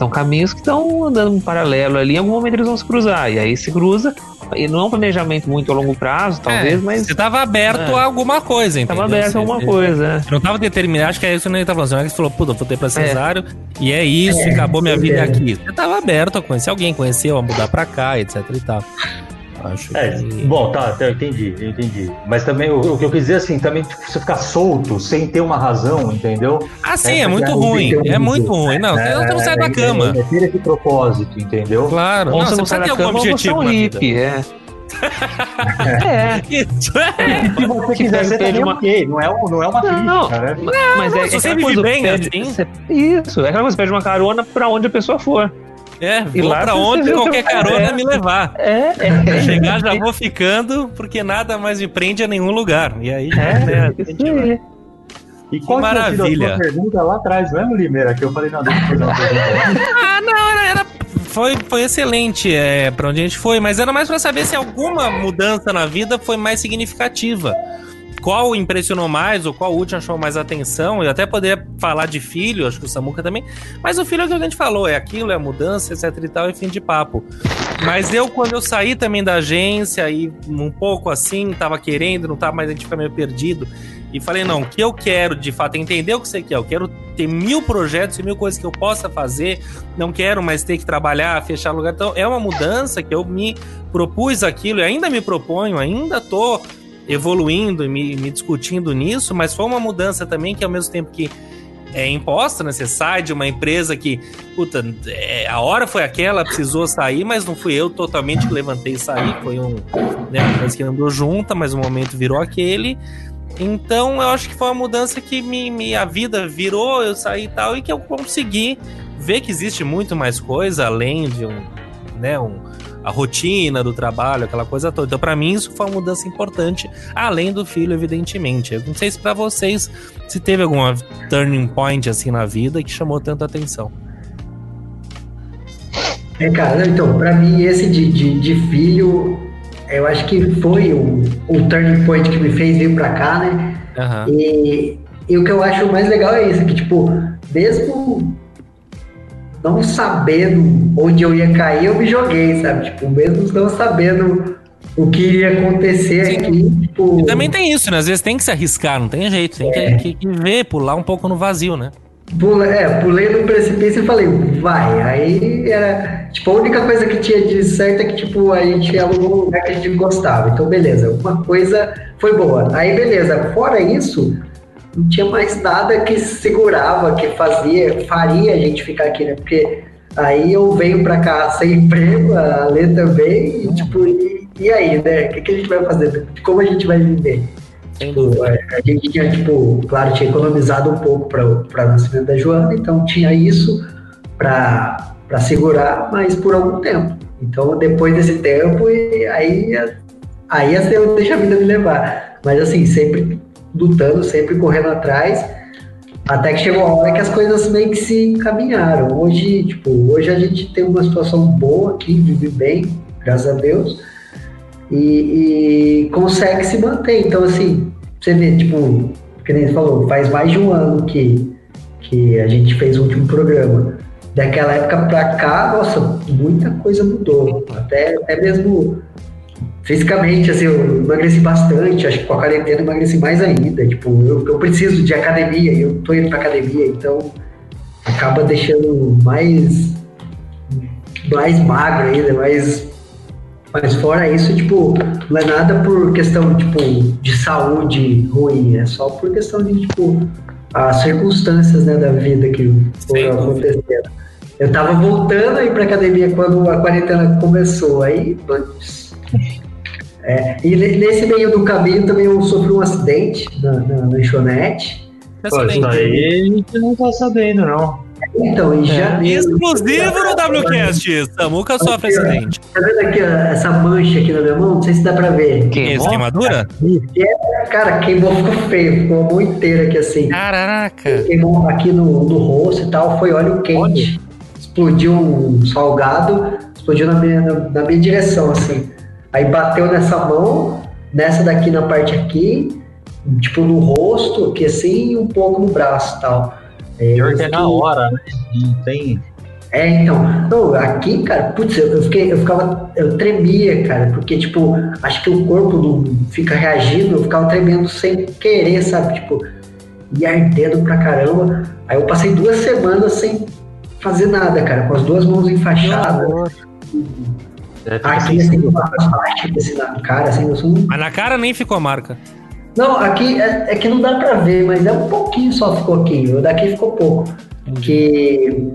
são caminhos que estão andando em paralelo ali, em algum momento eles vão se cruzar, e aí se cruza, e não é um planejamento muito a longo prazo, talvez, é, mas. Você estava aberto é. a alguma coisa, entendeu? Tava aberto a alguma coisa, é. Não estava determinado, acho que é isso que ele tá falando. Você falou, puta, vou ter pra cesário, é. e é isso, é, acabou minha vida aqui. Você estava aberto a conhecer alguém, conheceu, a mudar pra cá, etc e tal. Acho é, que... Bom, tá, tá, eu entendi, eu entendi. Mas também o, o, que eu quis dizer assim, também tipo, você ficar solto, sem ter uma razão, entendeu? Ah, sim, é, é muito ruim. É muito ruim. Não, é, você não sai da cama. É, ter esse propósito, entendeu? Claro, não, você não sai da cama, objetivo você é um hippie, é. é. Isso é. Se você quiser ser também uma... ok, não é, não é uma crítica, não, né? Não, mas é, você vive bem pede, assim. Isso, é aquela coisa, você pede uma carona pra onde a pessoa for. É, e lá pra onde qualquer carona é. me levar. É, é. chegar já vou ficando, porque nada mais me prende a nenhum lugar. E aí já, é, né, é. E qual que maravilha. a sua pergunta lá atrás, mesmo, Limeira? Que eu falei, não, deixa eu fazer uma pergunta. ah, não, era, era foi, foi excelente é, para onde a gente foi, mas era mais para saber se alguma mudança na vida foi mais significativa qual impressionou mais ou qual último achou mais atenção. Eu até poderia falar de filho, acho que o Samuca também. Mas o filho é o que a gente falou, é aquilo, é a mudança, etc e tal, e fim de papo. Mas eu, quando eu saí também da agência e um pouco assim, tava querendo, não tava mais, a gente fica meio perdido. E falei, não, o que eu quero de fato é entender o que você quer. Eu quero ter mil projetos e mil coisas que eu possa fazer. Não quero mais ter que trabalhar, fechar lugar. Então, é uma mudança que eu me propus aquilo e ainda me proponho, ainda tô evoluindo e me, me, discutindo nisso, mas foi uma mudança também que ao mesmo tempo que é imposta, né? Você sai de uma empresa que, puta, é, a hora foi aquela, precisou sair, mas não fui eu totalmente que levantei e saí, foi um, né, uma coisa que andou junta, mas o momento virou aquele. Então eu acho que foi uma mudança que me, me, a vida virou, eu saí e tal, e que eu consegui ver que existe muito mais coisa além de um, né, um, a rotina do trabalho, aquela coisa toda. Então, para mim, isso foi uma mudança importante, além do filho, evidentemente. Eu não sei se para vocês se teve alguma turning point assim na vida que chamou tanta atenção. É, cara, então, para mim, esse de, de, de, filho, eu acho que foi o, o turning point que me fez vir para cá, né? Uhum. E, e o que eu acho mais legal é isso, que, tipo, mesmo não sabendo onde eu ia cair, eu me joguei, sabe? Tipo, mesmo não sabendo o que iria acontecer Sim. aqui. Tipo... E também tem isso, né? Às vezes tem que se arriscar, não tem jeito. Tem é. que, que, ver, pular um pouco no vazio, né? Pula, é, pulei no precipício e falei, vai. Aí era. Tipo, a única coisa que tinha de certo é que, tipo, a gente alugou um lugar que a gente gostava. Então, beleza, uma coisa foi boa. Aí, beleza. Fora isso, não tinha mais nada que segurava, que fazia, faria a gente ficar aqui, né? Porque aí eu venho para cá sem emprego, a Lê também, e tipo, e, e aí, né? O que, que, a gente vai fazer? Como a gente vai viver? Tipo, a, a, gente tinha, tipo, claro, tinha economizado um pouco para o nascimento da Joana, então tinha isso para segurar, mas por algum tempo. Então, depois desse tempo, aí, aí assim, eu deixo a vida me levar. Mas assim, sempre lutando, sempre correndo atrás, até que chegou a hora que as coisas meio que se encaminharam. Hoje, tipo, hoje a gente tem uma situação boa aqui, vive bem, graças a Deus, e, e consegue se manter. Então, assim, você vê, tipo, que nem falou, faz mais de um ano que, que a gente fez o último programa. Daquela época pra cá, nossa, muita coisa mudou. Até, até mesmo fisicamente, assim, eu emagreci bastante, acho que com a quarentena eu emagreci mais ainda, tipo, eu, eu preciso de academia, eu tô indo pra academia, então acaba deixando mais mais magro ainda, mais mas fora isso, tipo, não é nada por questão, tipo, de saúde ruim, é só por questão de, tipo, as circunstâncias né, da vida que foram acontecendo. Eu tava voltando aí pra academia quando a quarentena começou. Aí, é, e nesse meio do caminho também eu sofri um acidente na, na lanchonete. Pô, isso aí a gente não tá sabendo, não. Então, em é. Exclusivo no WCast. Samuca sofre aqui, acidente. Tá vendo aqui ó, essa mancha aqui na minha mão? Não sei se dá pra ver. Queimou? Queimadura? É, cara, queimou, ficou feio. Ficou a mão inteira aqui assim. Caraca. Queimou aqui no, no rosto e tal. Foi óleo quente. Explodiu um salgado. Explodiu na minha, na, na minha direção, assim. Aí bateu nessa mão, nessa daqui na parte aqui, tipo no rosto, aqui assim, e um pouco no braço e tal. É, Pior que é na hora, né? Não tem. É, então, não, aqui, cara, putz, eu, eu, fiquei, eu ficava, eu tremia, cara, porque, tipo, acho que o corpo não fica reagindo, eu ficava tremendo sem querer, sabe, tipo, e ardendo pra caramba. Aí eu passei duas semanas sem fazer nada, cara, com as duas mãos enfaixadas. Aqui, assim, assim, na cara, assim, eu sou... Mas na cara nem ficou a marca. Não, aqui é, é, que não dá pra ver, mas é um pouquinho só ficou aqui. O daqui ficou pouco. Que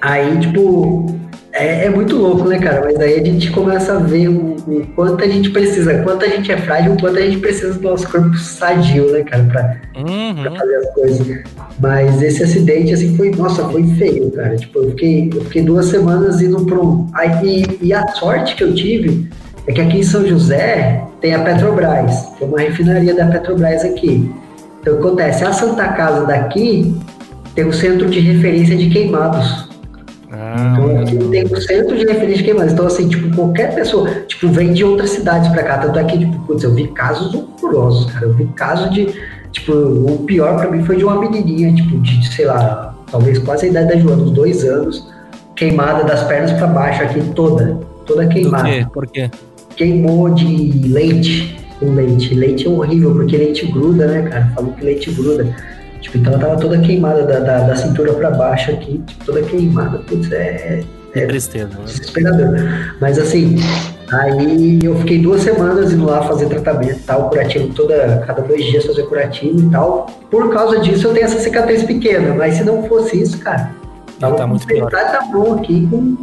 aí, tipo, é, é, muito louco, né, cara? Mas aí a gente começa a ver o, o, quanto a gente precisa, quanto a gente é frágil, o quanto a gente precisa do nosso corpo sadio, né, cara, pra, uhum. pra, fazer as coisas. Mas esse acidente, assim, foi, nossa, foi feio, cara. Tipo, eu fiquei, eu fiquei duas semanas indo pra um. Aí, e, e a sorte que eu tive é que aqui em São José tem a Petrobras, tem uma refinaria da Petrobras aqui. Então, o que acontece? A Santa Casa daqui tem um centro de referência de queimados. Ah, então, aqui tem um centro de referência de queimados. Então, assim, tipo, qualquer pessoa, tipo, vem de outras cidades pra cá. Tanto aqui, é tipo, putz, eu vi casos horrorosos, cara. Eu vi casos de, tipo, o pior pra mim foi de uma menininha, tipo, de, sei lá, talvez quase a idade da Joana, uns dois anos, queimada das pernas pra baixo aqui, toda, toda queimada. Por quê? Por quê? queimou de leite com leite. Leite é horrível, porque leite gruda, né, cara? Falou que leite gruda. Tipo, então ela tava toda queimada da, da, da cintura para baixo aqui, tipo, toda queimada. Putz, é. É, é tristeza, né? Desesperador. Mas assim, aí eu fiquei duas semanas indo lá fazer tratamento tal, curativo toda, cada dois dias fazer curativo e tal. Por causa disso eu tenho essa cicatriz pequena, mas se não fosse isso, cara, tava tá muito pior. Tá bom aqui com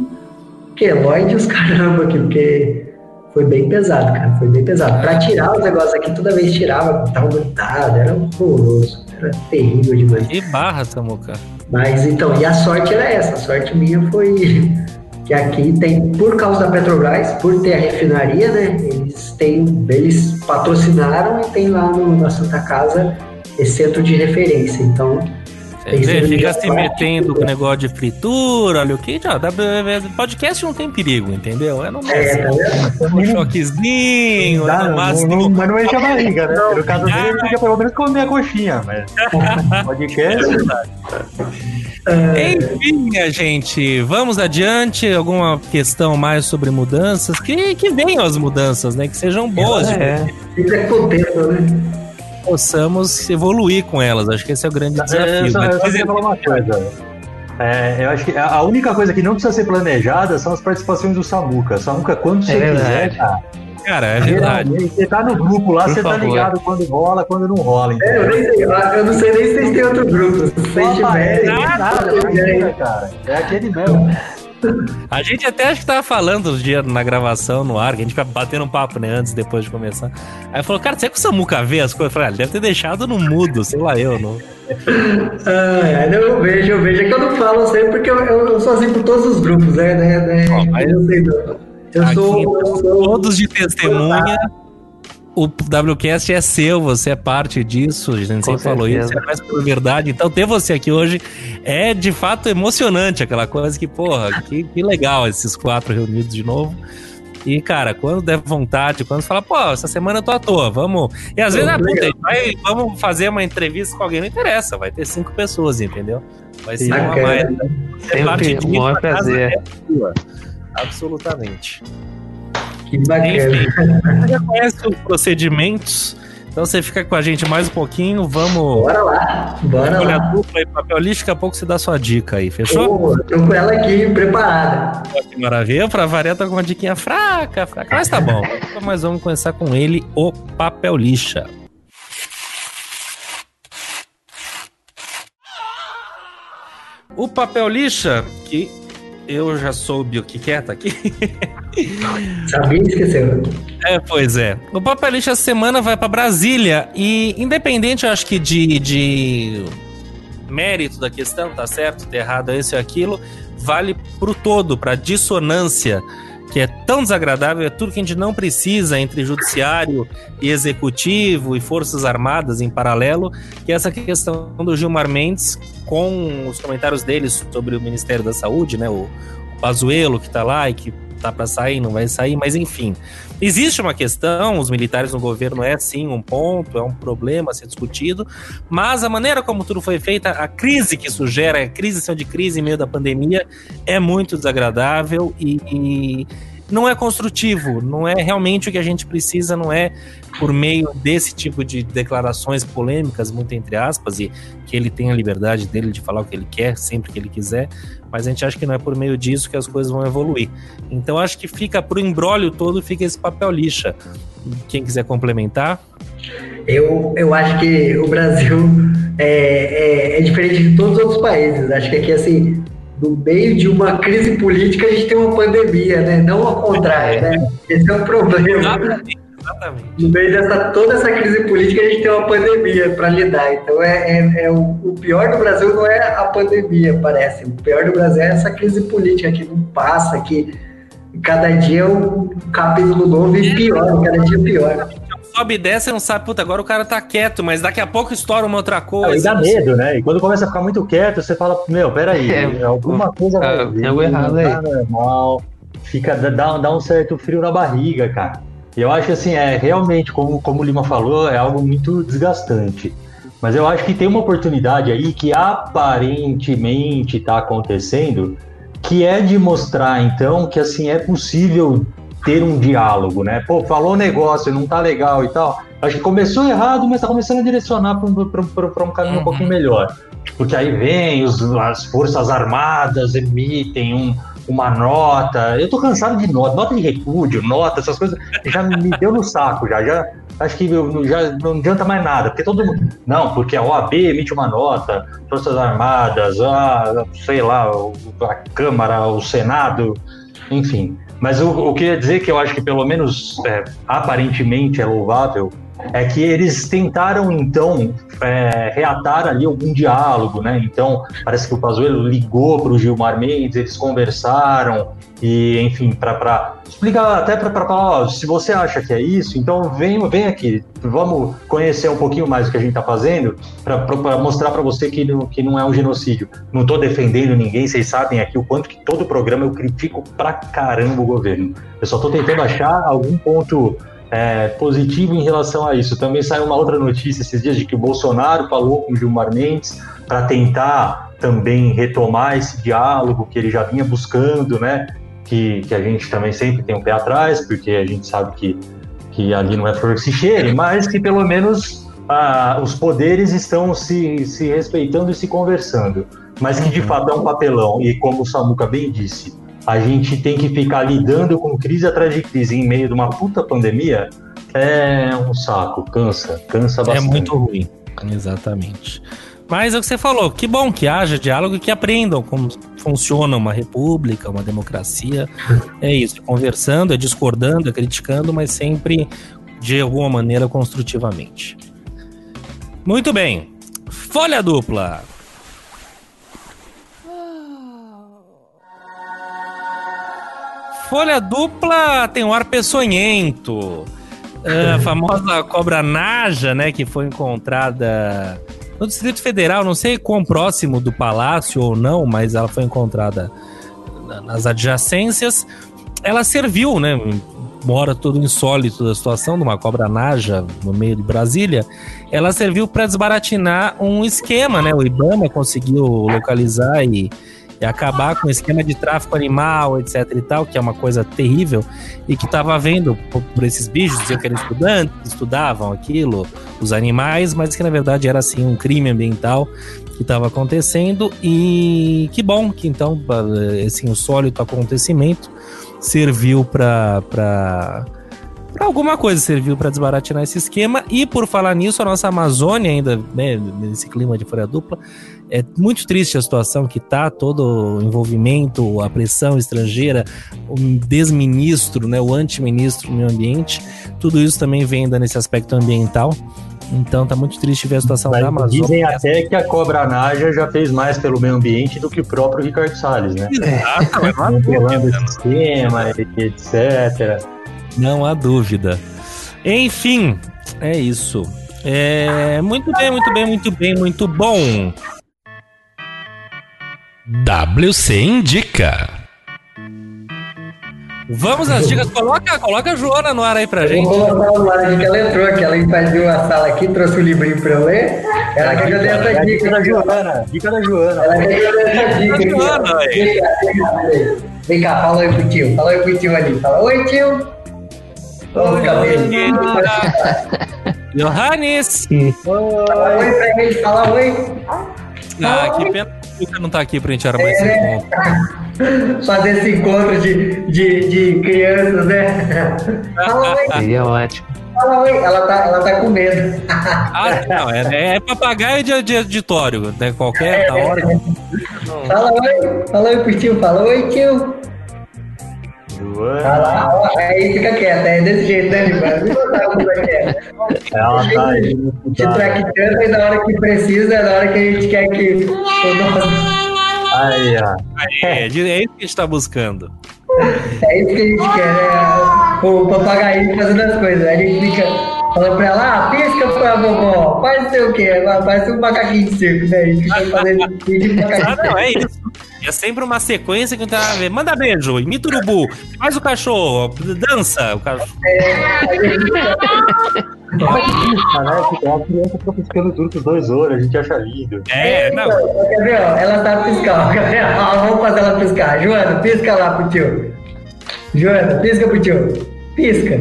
queloide os caramba aqui, porque foi bem pesado, cara. Foi bem pesado. Pra tirar os negócios aqui, toda vez tirava, tava grudado, era horroroso. Era terrível demais. Que barra, Samuca. Mas então, e a sorte era essa. A sorte minha foi que aqui tem, por causa da Petrobras, por ter a refinaria, né? Eles têm, eles patrocinaram e tem lá no, na Santa Casa esse centro de referência. Então, você fica se metendo com negócio de fritura, olha o que, já, podcast não tem perigo, entendeu? É no máximo é, tá um choquezinho, é no máximo. Não, mas não enche a barriga, né? No caso dele, ele fica pelo menos comer a coxinha, mas podcast. É Enfim, a gente, vamos adiante. Alguma questão mais sobre mudanças? Que, que venham as mudanças, né? Que sejam boas. É, fica contento, né? Possamos evoluir com elas. Acho que esse é o grande desafio. É, eu só, eu só queria falar uma coisa. É, eu acho que a única coisa que não precisa ser planejada são as participações do Samuca. Samuca, quando você é quiser, cara. Cara, é verdade. Você tá no grupo lá, Por você tá favor. tá ligado quando rola, quando não rola. É, eu, nem sei, eu não sei nem se vocês têm outro grupo. Se tiverem. Nada, nada, nada, cara. É aquele mesmo. A gente até acho que tava falando os dias na gravação, no ar, que a gente fica batendo um papo, né, antes depois de começar. Aí falou, cara, você que o Samuca vê as coisas? Eu falei, ah, ele deve ter deixado no mudo, sei lá, eu, não. Ah, eu vejo, eu vejo. É que eu não falo sempre porque eu, eu, eu sou assim por todos os grupos, né? né, né mas eu sei, não. Eu sou, eu sou. Todos de testemunha o WCast é seu, você é parte disso, a gente sempre falou isso, é mais por verdade. Então, ter você aqui hoje é de fato emocionante, aquela coisa que, porra, que, que legal esses quatro reunidos de novo. E, cara, quando der vontade, quando você fala, pô, essa semana eu tô à toa, vamos. E às vezes, ah, puta, vai, vamos fazer uma entrevista com alguém, não interessa, vai ter cinco pessoas, entendeu? Vai ser uma mais. É parte disso, um prazer. É Absolutamente. Que bacana. Enfim, já conhece os procedimentos. Então você fica com a gente mais um pouquinho, vamos. Bora lá, bora lá. dupla aí, papel lixo, daqui a pouco você dá sua dica aí, fechou? Oh, tô com ela aqui preparada. Que maravilha, pra variar, tá com uma diquinha fraca, fraca, mas tá bom. Então, mas vamos começar com ele, o papel lixa. o papel lixa, que eu já soube o que, que é, tá aqui. Sabia esqueceu. É, pois é. O papel lixa essa semana vai para Brasília e, independente, eu acho que de, de mérito da questão, tá certo, tá errado, esse ou aquilo, vale pro todo, pra dissonância que é tão desagradável, é tudo que a gente não precisa entre judiciário e executivo e forças armadas em paralelo, que é essa questão do Gilmar Mendes com os comentários dele sobre o Ministério da Saúde, né, o, Pazuello que tá lá e que tá para sair, não vai sair, mas enfim. Existe uma questão, os militares no governo é sim um ponto, é um problema a ser discutido, mas a maneira como tudo foi feita, a crise que isso gera, a crise de crise em meio da pandemia, é muito desagradável e, e não é construtivo, não é realmente o que a gente precisa, não é por meio desse tipo de declarações polêmicas, muito entre aspas, e que ele tem a liberdade dele de falar o que ele quer, sempre que ele quiser, mas a gente acha que não é por meio disso que as coisas vão evoluir. Então acho que fica pro embrólio todo, fica esse papel lixa. Quem quiser complementar? Eu, eu acho que o Brasil é, é, é diferente de todos os outros países. Acho que aqui, assim, no meio de uma crise política, a gente tem uma pandemia, né? Não ao contrário, né? Esse é o problema. Exatamente. No meio dessa toda essa crise política, a gente tem uma pandemia para lidar. Então, é, é, é o, o, pior do Brasil não é a pandemia, parece. O pior do Brasil é essa crise política que não passa, que cada dia é um capítulo novo e pior, cada dia pior sobe e desce e não sabe, puta, agora o cara tá quieto, mas daqui a pouco estoura uma outra coisa. e dá medo, né? E quando começa a ficar muito quieto, você fala, meu, peraí, é, alguma coisa vai é, vir, algo errado aí. Tá normal. Fica, dá, dá um certo frio na barriga, cara. E eu acho que assim, é realmente, como, como o Lima falou, é algo muito desgastante. Mas eu acho que tem uma oportunidade aí que aparentemente está acontecendo, que é de mostrar, então, que assim é possível ter um diálogo, né? Pô, falou negócio, não tá legal e tal. Acho que começou errado, mas tá começando a direcionar para um caminho uhum. um pouquinho melhor. Porque aí vem os, as Forças Armadas, emitem um, uma nota. Eu tô cansado de nota, nota de repúdio, nota, essas coisas. Já me deu no saco, já. já acho que eu, já não adianta mais nada, porque todo mundo. Não, porque a OAB emite uma nota, Forças Armadas, a, sei lá, a Câmara, o Senado, enfim. Mas o, o que eu ia dizer que eu acho que pelo menos é, aparentemente é louvável é que eles tentaram então é, reatar ali algum diálogo, né? Então parece que o Pazuello ligou para o Gilmar Mendes, eles conversaram e enfim para explicar até para falar, se você acha que é isso, então vem vem aqui, vamos conhecer um pouquinho mais o que a gente está fazendo para mostrar para você que não, que não é um genocídio. Não estou defendendo ninguém, vocês sabem aqui o quanto que todo programa eu critico pra caramba o governo. Eu só estou tentando achar algum ponto é, positivo em relação a isso. Também saiu uma outra notícia esses dias de que o Bolsonaro falou com o Gilmar Mendes para tentar também retomar esse diálogo que ele já vinha buscando, né? Que, que a gente também sempre tem um pé atrás, porque a gente sabe que, que ali não é flor que se cheire, mas que pelo menos ah, os poderes estão se, se respeitando e se conversando. Mas que de uhum. fato é um papelão, e como o Samuca bem disse, a gente tem que ficar lidando com crise atrás de crise em meio de uma puta pandemia, é um saco, cansa, cansa é bastante. É muito ruim, exatamente. Mas é o que você falou, que bom que haja diálogo e que aprendam como funciona uma república, uma democracia. É isso, é conversando, é discordando, é criticando, mas sempre de alguma maneira construtivamente. Muito bem. Folha dupla. Folha dupla tem um ar peçonhento. É, a famosa cobra Naja, né, que foi encontrada no Distrito Federal, não sei quão próximo do palácio ou não, mas ela foi encontrada nas adjacências. Ela serviu, né, mora todo insólito da situação de uma cobra Naja no meio de Brasília. Ela serviu para desbaratinar um esquema, né? O IBAMA conseguiu localizar e e acabar com o esquema de tráfico animal, etc e tal, que é uma coisa terrível e que estava vendo por, por, esses bichos, diziam que eram estudantes, estudavam aquilo, os animais, mas que na verdade era assim um crime ambiental que estava acontecendo e que bom que então esse insólito acontecimento serviu para para alguma coisa serviu para desbaratinar esse esquema e por falar nisso a nossa Amazônia ainda né, nesse clima de folha dupla é muito triste a situação que tá, todo o envolvimento, a pressão estrangeira, o desministro, né, o antiministro do meio ambiente, tudo isso também vem dando esse aspecto ambiental. Então tá muito triste ver a situação Mas da Amazônia. Dizem até que a Cobra Naja já fez mais pelo meio ambiente do que o próprio Ricardo Salles, né? Exato, é dúvida, o sistema, etc. não há dúvida. Enfim, é isso. É, muito bem, muito bem, muito bem, muito bom. WC Indica. Vamos às dicas. Coloca, coloca a Joana no ar aí pra Eu gente. vou colocar o lado que ela entrou, que ela invadiu a sala aqui, trouxe o livrinho pra eu ler. Ela quer que eu dê essa dica. dica da aqui. Joana. Dica da Joana. Ela quer que eu dê essa dica. aqui, ó. Joana, aí. Vem cá, vem cá, peraí. Vem cá, fala oi pro tio. Fala oi pro tio ali. Fala oi, tio. Ô, cabelo. Johannes! Fala oi pra ele, fala oi. Ah, que pena Luca não tá aqui pra gente armar esse É. encontro. Fazer esse encontro de, de, de crianças, né? Fala oi, Seria ótimo. fala oi. Ela tá, ela tá com medo. Ah, não, é, é papagaio de, de auditório, né? Qualquer da hora. Fala oi. Fala oi pro tio. Fala oi, tio. Joana. Fala, ó, aí fica quieta. É desse jeito, né, quieta. Ela tá aí. Te traquitando e na hora que precisa, na hora que a gente quer que Aí, ó. É, é isso que a gente tá buscando. É isso que a gente quer, né? O papagaio fazendo as coisas. Aí a gente fica falando pra ela, ah, pisca pra vovó, faz não sei o quê. Parece um macaquinho de circo, né? A gente fica fazendo vídeo de Ah, não, é isso. É sempre uma sequência que a ver. Manda beijo, imita o urubu, faz o cachorro, dança o cachorro. Ah, né? Porque a criança fica piscando duro com os dois olhos, a gente acha lindo. É, não. Quer ver, ó? Ela tá piscando. Quer ver? Ó, vamos fazer ela piscar. Joana, pisca lá pro tio. Joana, pisca pro tio. Pisca.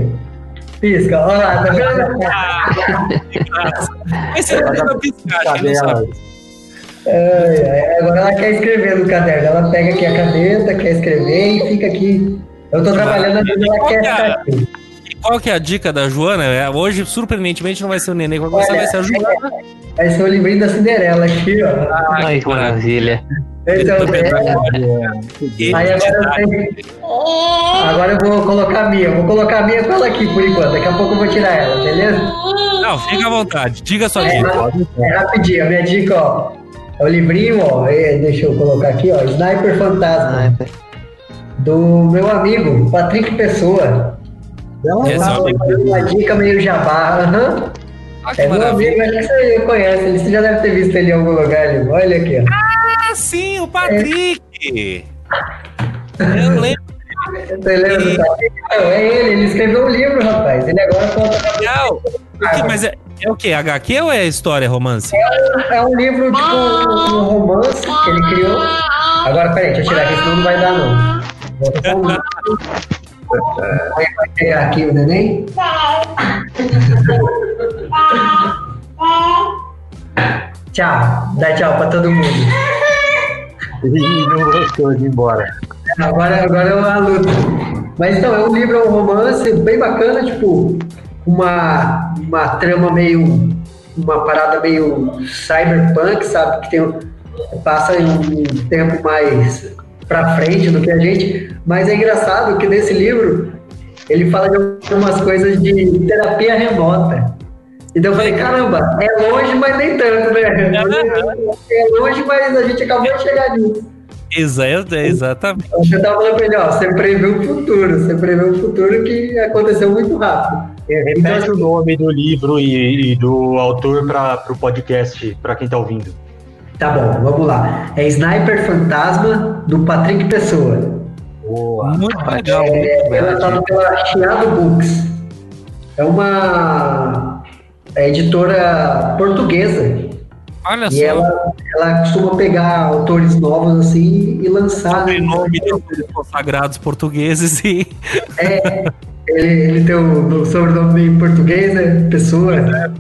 Pisca. Olha lá, tá vendo? Ah, que graça. Mas você não precisa piscar, não sabe. Ai, ai, agora ela quer escrever no caderno. Ela pega aqui a caneta, quer escrever e fica aqui. Eu tô trabalhando, mas ela quer ficar aqui. Qual que é a dica da Joana? É, Hoje, surpreendentemente, não vai ser o neném que vai começar, vai ser a Joana. Vai ser o livrinho da Cinderela aqui, ó. Ai, que maravilha. Esse é o dela. E- Aí agora eu tenho... Agora eu vou colocar a minha. Vou colocar a minha com ela aqui por enquanto. Daqui a pouco eu vou tirar ela, beleza? Não, fica à vontade. Diga a sua É, dica. é rapidinho. A minha dica, ó. É o livrinho, ó. é, deixa eu colocar aqui, ó. Sniper Fantasma. Do meu amigo, Patrick Pessoa. Esse é o uma dica meio jabá. Aham. Ah, É meu maravilha. amigo, acho que você conhece ele. Você já deve ter visto ele em algum lugar ali. Olha aqui, ó. Ah, sim, o Patrick! Eu lembro. Você lembra? Não, é ele. Ele escreveu um livro, rapaz. Ele agora conta. Legal. O que- Mas é, é o quê? HQ ou é história, romance? É um livro, tipo, um romance que ele criou. Agora, peraí, deixa eu tirar aqui, senão não vai dar, não. Um. Vai pegar aqui o neném. Tchau. Dá tchau pra todo mundo. Ih, não gostou de ir embora. Agora, agora é uma luta. Mas então, é um livro, é um romance bem bacana, tipo, uma, uma trama meio. uma parada meio cyberpunk, sabe? Que tem, passa em um tempo mais pra frente do que a gente. Mas é engraçado que nesse livro ele fala de algumas coisas de terapia remota. Então eu falei, caramba, é longe, mas nem tanto, né? É longe, mas a gente acabou de chegar nisso. Exa- é- exatamente. Você tava falando pra ele, ó, você previu o futuro, você previu o futuro que aconteceu muito rápido. Repete o nome do livro e, e do autor para o podcast, para quem tá ouvindo. Tá bom, vamos lá. É Sniper Fantasma, do Patrick Pessoa. Boa. Muito legal. É, é lançado pela Chiado Books. É uma é editora portuguesa. Olha E só. ela, ela costuma pegar autores novos assim e lançar. Tem nome de autores consagrados portugueses e. É, ele, ele tem o, o sobrenome em português, né? Pessoa.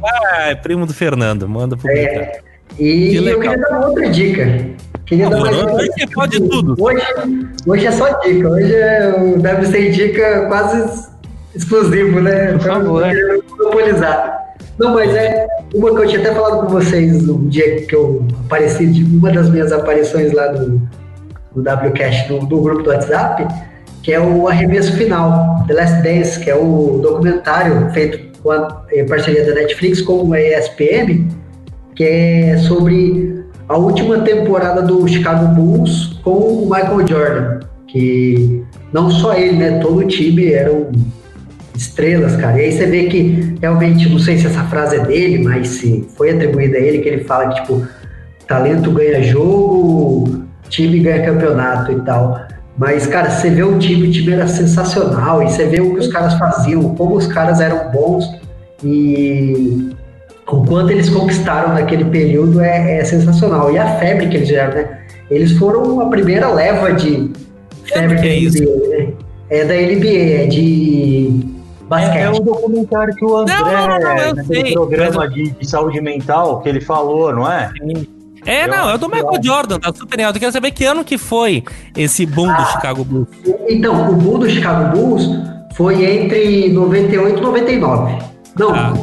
Ah, é primo do Fernando. Manda publicar. É, e Que eu legal. queria dar uma outra dica. Queria dar Por uma dica. hoje pode tudo. Hoje, hoje é só dica. Hoje é o WC Dica quase exclusivo, né? Por favor. Monopolizar. Não, mas é, uma que eu tinha até falado com vocês no dia que eu apareci, de uma das minhas aparições lá no, no WCast, do, do grupo do WhatsApp, que é o Arremesso Final, The Last Dance, que é o documentário feito com a, em parceria da Netflix com a ESPN, que é sobre a última temporada do Chicago Bulls com o Michael Jordan, que não só ele, né, todo o time eram estrelas, cara. E aí você vê que realmente, não sei se essa frase é dele, mas se foi atribuída a ele, que ele fala que, tipo, talento ganha jogo, time ganha campeonato e tal. Mas, cara, você vê o time, o time era sensacional, e você vê o que os caras faziam, como os caras eram bons e o quanto eles conquistaram naquele período é, é sensacional. E a febre que eles geraram, né? Eles foram a primeira leva de febre que é isso? NBA, né? É da NBA, é de basquete. É, é um documentário que o André, Não, não, não, eu naquele sei, programa mas de, de saúde mental, que ele falou, não é? É, Eu não, é do Michael é. Jordan, tá super alto. Eu quero saber que ano que foi esse boom do Chicago Bulls. Então, o Bull do Chicago Bulls foi entre 98 e 99. Não, Ah.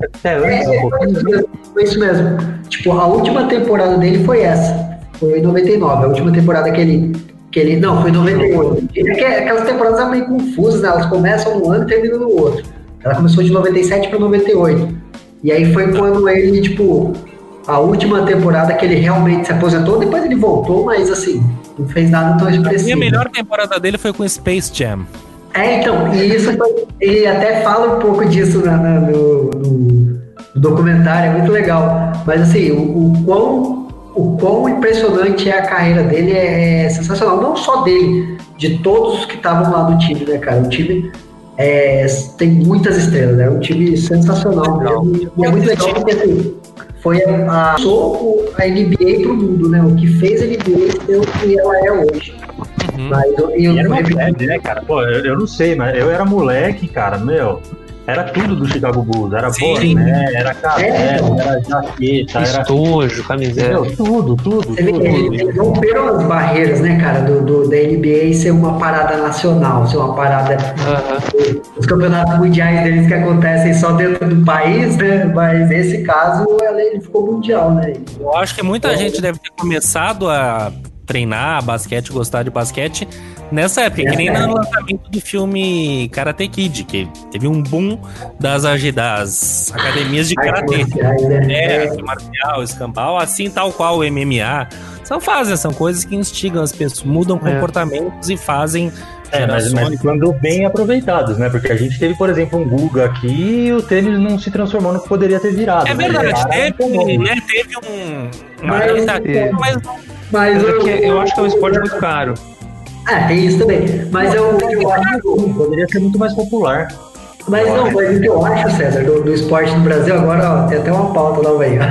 Até é, antes, é, mesmo, foi isso mesmo. Tipo, a última temporada dele foi essa. Foi em 99. A última temporada que ele. Que ele não, foi em 98. É que aquelas temporadas são meio confusas, né? Elas começam num ano e terminam no outro. Ela começou de 97 para 98. E aí foi quando ele, tipo, a última temporada que ele realmente se aposentou, depois ele voltou, mas assim, não fez nada tão A minha expressivo. melhor temporada dele foi com Space Jam. É, então, e isso foi- ele até fala um pouco disso na- na- no, no- no documentário, é muito legal. Mas assim, o, o quão, o quão impressionante é a carreira dele é, é sensacional. Não só dele, de todos os que estavam lá no time, né, cara? O time é, tem muitas estrelas, né? É um time sensacional mesmo. E é muito legal porque assim, foi a, a, sou a NBA pro mundo, né? O que fez a NBA ser o que ela é hoje. Uhum. Mas eu, eu, era eu- febre, né, cara? Pô, eu, eu não sei, mas eu era moleque, cara, meu. Era tudo do Chicago Bulls. Era boné, era cabelo, É. era jaqueta, era. Estojo, camiseta. Meu, tudo, tudo, Você vê tudo. que eles, romperam as barreiras, né, cara, do, do- da NBA ser uma parada nacional, ser uma parada. Aham. Os campeonatos mundiais deles que acontecem só dentro do país, né? Mas nesse caso, ele ficou mundial, né? Eu acho que muita gente deve ter começado a treinar basquete, gostar de basquete nessa época, que nem no lançamento do filme Karate Kid, que teve um boom das, das academias de karatê. né? É, marcial, escampal, assim tal qual o MMA. São fases, são coisas que instigam as pessoas, mudam É. comportamentos e fazem É, mas, gerações. mas quando bem aproveitados, né? Porque a gente teve, por exemplo, um Guga aqui e o tênis não se transformou no que poderia ter virado. É né? verdade, Cara, teve, né, teve um, uma Mas- tentativa, mas não Mas Mas é eu, porque eu acho que é um esporte muito caro. Ah, tem isso também. Mas eu, eu acho. Poderia ser muito mais popular. Mas não, mas o que eu acho, César, do, do esporte no Brasil, agora ó, tem até uma pauta aí, ó.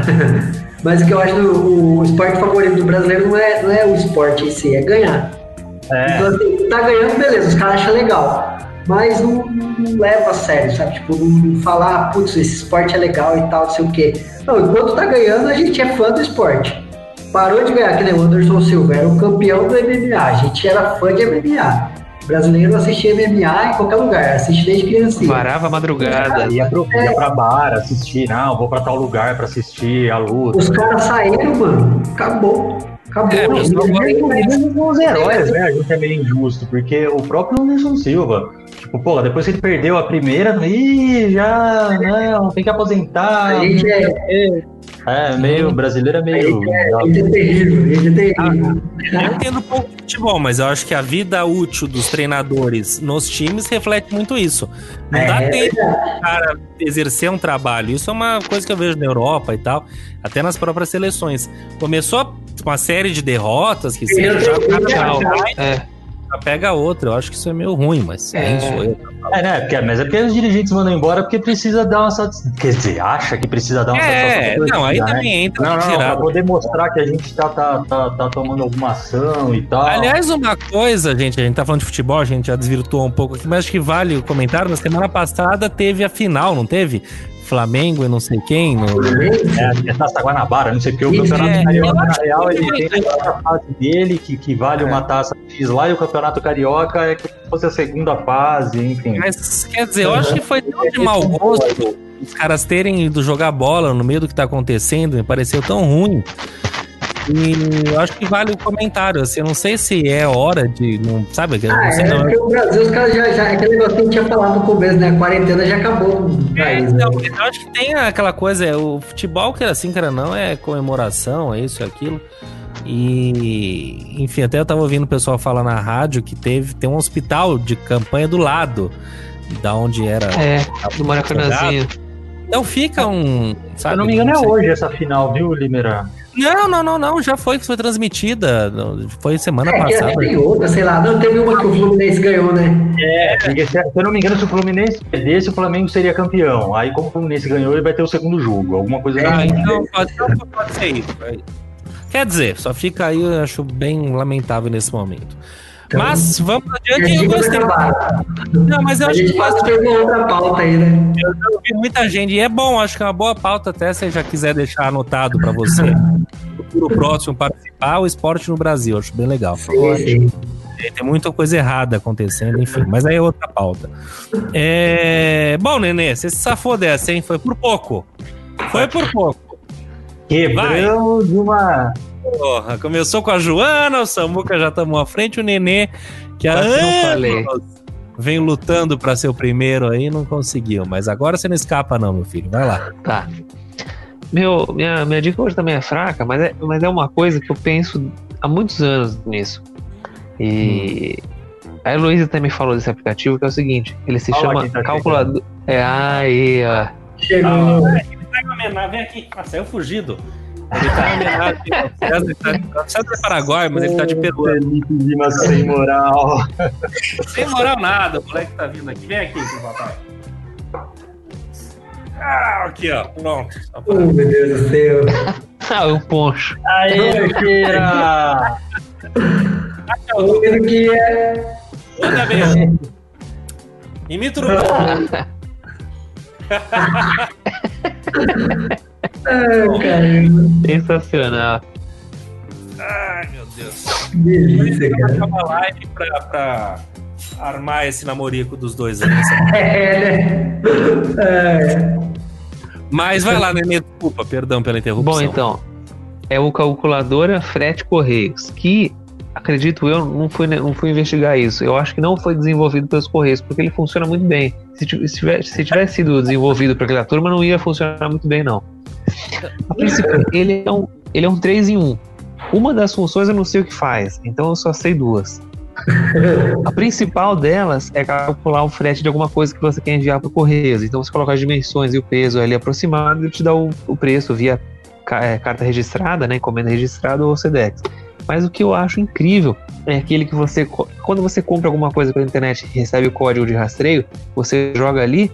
Mas o que eu acho do o esporte favorito do brasileiro não é, não é o esporte em si, é ganhar. É, Então, assim, tá ganhando, beleza, os caras acham legal. Mas não, não- leva a sério, sabe? Tipo, não, não falar, ah, putz, esse esporte é legal e tal, não sei o quê. Não, enquanto tá ganhando, a gente é fã do esporte. Parou de ganhar, que nem o Anderson Silva, era o campeão do MMA. A gente era fã de MMA. Brasileiro assistia MMA em qualquer lugar, assiste desde criancinha. Varava a madrugada. ia, pro, ia pra bar assistir, não, vou pra tal lugar pra assistir a luta. Os caras saíram, mano, acabou. Acabou. É, mas Não os heróis, né? A gente é meio injusto, porque o próprio Anderson Silva, tipo, pô, depois que ele perdeu a primeira, ih, já, não, tem que aposentar. A gente é, É, meio, brasileiro é meio. gente é, é terrível, gente é terrível. Eu entendo um pouco de futebol, mas eu acho que a vida útil dos treinadores nos times reflete muito isso. Não dá É, tempo pro cara exercer um trabalho. Isso é uma coisa que eu vejo na Europa e tal, até nas próprias seleções. Começou uma série de derrotas que seja, já já É. já pega outra. Eu acho que isso é meio ruim, mas É. sou eu? É, né? Porque, mas é porque os dirigentes mandam embora porque precisa dar uma satisfação. Quer dizer, acha que precisa dar uma É, satisfação. não, aí né? também entra Não, no não, pra poder mostrar que a gente tá, tá, tá, tá tomando alguma ação e tal. Aliás, uma coisa, gente, a gente tá falando de futebol, a gente já desvirtuou um pouco aqui, mas acho que vale o comentário. Na semana passada teve a final, não teve? Flamengo e não sei quem. No... É, é Taça Guanabara, não sei o Isso, Campeonato é, Carioca, na real, que ele é. tem a fase dele, que, que vale É. uma taça X lá, e o Campeonato Carioca é que fosse a segunda fase, enfim. Mas, quer dizer, eu acho que foi tão de mau gosto os caras terem ido jogar bola no meio do que tá acontecendo me pareceu tão ruim. E eu acho que vale o comentário, assim, eu não sei se é hora de. Não, sabe? Ah, não sei, é, não. porque o Brasil, os caras já, já. Aquele negócio que a gente tinha falado no começo, né? A quarentena já acabou no É, país. né? então, eu acho que tem aquela coisa, é, o futebol, que era assim, que era não, é comemoração, é isso, é aquilo. E, enfim, até eu tava ouvindo o pessoal falar na rádio que teve, tem um hospital de campanha do lado da onde era. É, do Maracanãzinho. Então fica um. Se Sabe, eu não me engano, é hoje essa final, viu, Limeira? Não, não, não, não, já foi que foi transmitida. Foi semana É, passada. tem outra, sei lá. Não, teve uma que o Fluminense ganhou, né? É, se, se eu não me engano, se o Fluminense perdesse, o Flamengo seria campeão. Aí, como o Fluminense ganhou, ele vai ter o segundo jogo. Alguma coisa assim. então pode, então pode ser isso. Quer dizer, só fica aí, eu acho bem lamentável nesse momento. Então, mas vamos E adiante. Eu gostei. Não, mas eu A acho gente que por uma outra pauta aí, né? Eu já ouvi muita gente, e é bom, acho que é uma boa pauta até se já quiser deixar anotado para você. Futuro próximo participar, o esporte no Brasil, acho bem legal. Sim, sim. Tem tem muita coisa errada acontecendo, enfim, mas aí é outra pauta. É... Bom, Nenê, você se safou dessa, hein? Foi por pouco. Foi por pouco. Quebramos de uma. Porra, começou com a Joana, o Samuca já tomou à frente, o Nenê, que há falei. anos vem lutando para ser o primeiro aí, não conseguiu. Mas agora você não escapa, não, meu filho. Vai lá. Tá. Meu, minha, minha dica hoje também é fraca, mas é, mas é uma coisa que eu penso há muitos anos nisso. E a Heloísa também falou desse aplicativo, que é o seguinte: ele se Fala chama tá calculador. É aí, ó. Chegou. Tá homenagem, vem aqui. Ah, saiu fugido. Ele tá homenagem ao César, tá é Paraguai, mas ele tá de peruano. Felipe Lima sem moral. Sem moral nada, o moleque tá vindo aqui. Vem aqui, seu papai. Ah, aqui, ó. Pronto. Oh, meu Deus do céu. Ah, o poncho. Aê, Cheira! O que é. Manda bem. Imita o Ah, caramba. Sensacional. Ai, meu Deus. Delícia, cara. uma live pra, pra armar esse namorico dos dois aí. É, né? É. Mas vai lá, Nenê, desculpa, perdão pela interrupção. Bom, então, é o calculadora Frete Correios, que, acredito eu, não fui, não fui investigar isso. Eu acho que não foi desenvolvido pelos Correios, porque ele funciona muito bem. Se tiv- se tivesse, se tivesse sido desenvolvido para aquela turma, não ia funcionar muito bem, não. A princípio, ele é um, ele é um 3 em 1. Uma das funções eu não sei o que faz, então eu só sei duas. A principal delas é calcular o frete de alguma coisa que você quer enviar para o Correios. Então você coloca as dimensões e o peso ali aproximado e te dá o, o preço via é, carta registrada, né, encomenda registrada ou Sedex. Mas o que eu acho incrível é aquele que você, quando você compra alguma coisa pela internet e recebe o código de rastreio, você joga ali,